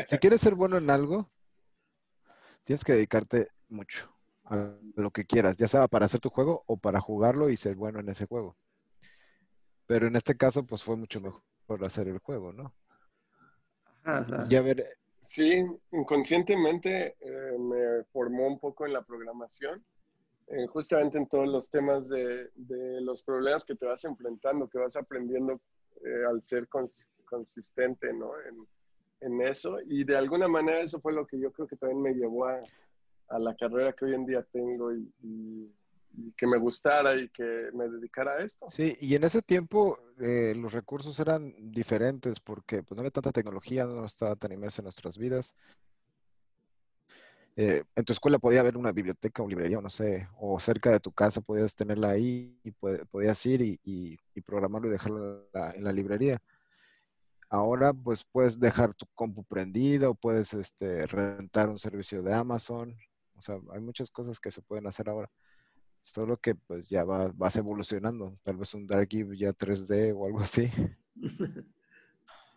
si quieres ser bueno en algo, tienes que dedicarte mucho a lo que quieras, ya sea para hacer tu juego o para jugarlo y ser bueno en ese juego. Pero en este caso, pues fue mucho mejor hacer el juego, ¿no? Ajá, o sea, Ya ver, Sí, inconscientemente eh, me formó un poco en la programación, eh, justamente en todos los temas de, de los problemas que te vas enfrentando, que vas aprendiendo eh, al ser cons- consistente ¿no? en, en eso. Y de alguna manera eso fue lo que yo creo que también me llevó a, a la carrera que hoy en día tengo y, y- y que me gustara y que me dedicara a esto. Sí, y en ese tiempo eh, los recursos eran diferentes porque pues, no había tanta tecnología, no estaba tan inmersa en nuestras vidas. Eh, en tu escuela podía haber una biblioteca o librería, o no sé, o cerca de tu casa podías tenerla ahí y podías ir y, y- y programarlo y dejarlo en la, en la librería. Ahora pues puedes dejar tu compu prendida o puedes este, rentar un servicio de Amazon. O sea, hay muchas cosas que se pueden hacer ahora. Solo que pues ya va, vas evolucionando. Tal vez un Dark Eve ya 3D o algo así. (laughs)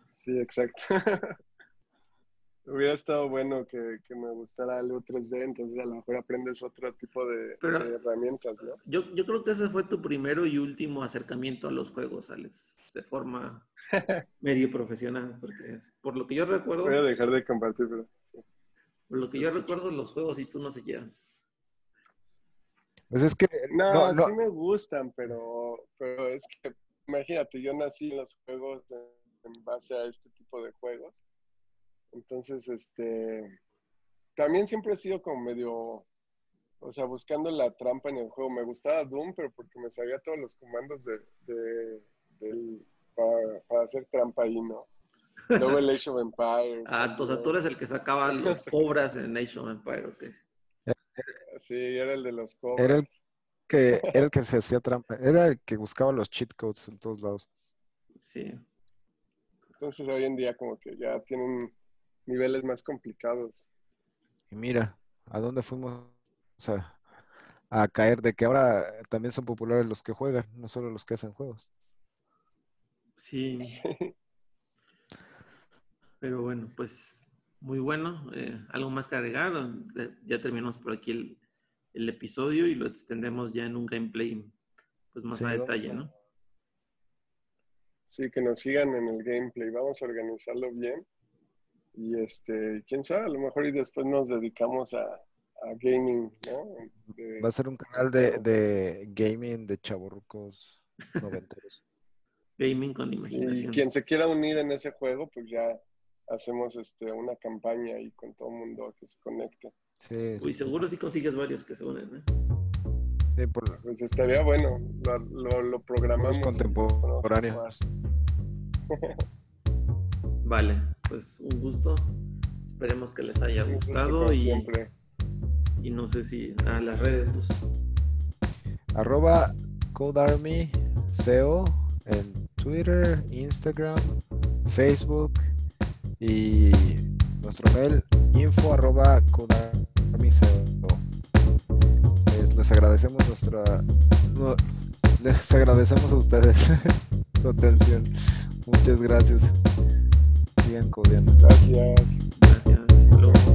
Sí, exacto. (laughs) Hubiera estado bueno que, que me gustara algo 3D, entonces a lo mejor aprendes otro tipo de, Pero- de herramientas, ¿no? yo, yo creo que ese fue tu primero y último acercamiento a los juegos, Alex, de forma (laughs) medio profesional, porque por lo que yo recuerdo, Voy a dejar de compartir, pero sí. por lo que yo recuerdo, los juegos y tú no se llevan. Pues es que No, no, no, sí me gustan, pero, pero es que, imagínate, yo nací en los juegos en, en base a este tipo de juegos. Entonces, este, también siempre he sido como medio, o sea, buscando la trampa en el juego. Me gustaba Doom, pero porque me sabía todos los comandos de, de- del- para, para hacer trampa ahí, ¿no? Luego el Age of Empires. (laughs) Ah, entonces tú eres el que sacaba (laughs) los cobras en Nation Empire, ok. Sí, era el de los cobras. era el que, era el que se hacía trampa, era el que buscaba los cheat codes en todos lados. Sí. Entonces hoy en día como que ya tienen niveles más complicados. Y mira, ¿a dónde fuimos a, a caer? De que ahora también son populares los que juegan, no solo los que hacen juegos. Sí. Pero bueno, pues muy bueno. Eh, ¿Algo más que agregar? Eh, Ya terminamos por aquí el, el episodio y lo extendemos ya en un gameplay pues más Sí, a detalle, a- ¿no? Sí, que nos sigan en el gameplay. Vamos a organizarlo bien. Y este, quién sabe, a lo mejor y después nos dedicamos a, a gaming, ¿no? De- Va a ser un canal de, de gaming de chavorrucos noventeros. (laughs) Gaming con sí, imaginación. quien se quiera unir en ese juego, pues ya hacemos este, una campaña y con todo el mundo que se conecte. Sí, Uy, seguro si consigues varios que se unen, ¿eh? sí, por Pues estaría bueno, lo, lo, lo programamos. contemporáneos. (laughs) Vale, pues un gusto. Esperemos que les haya gustado y, siempre. y no sé si a las redes, pues. Arroba CodeArmy SEO en Twitter, Instagram, Facebook y nuestro mail info arroba codearmy SEO. Les, les agradecemos nuestra no, les agradecemos a ustedes (laughs) su atención. Muchas gracias. Sigan codeando. Gracias. Gracias. Hasta luego.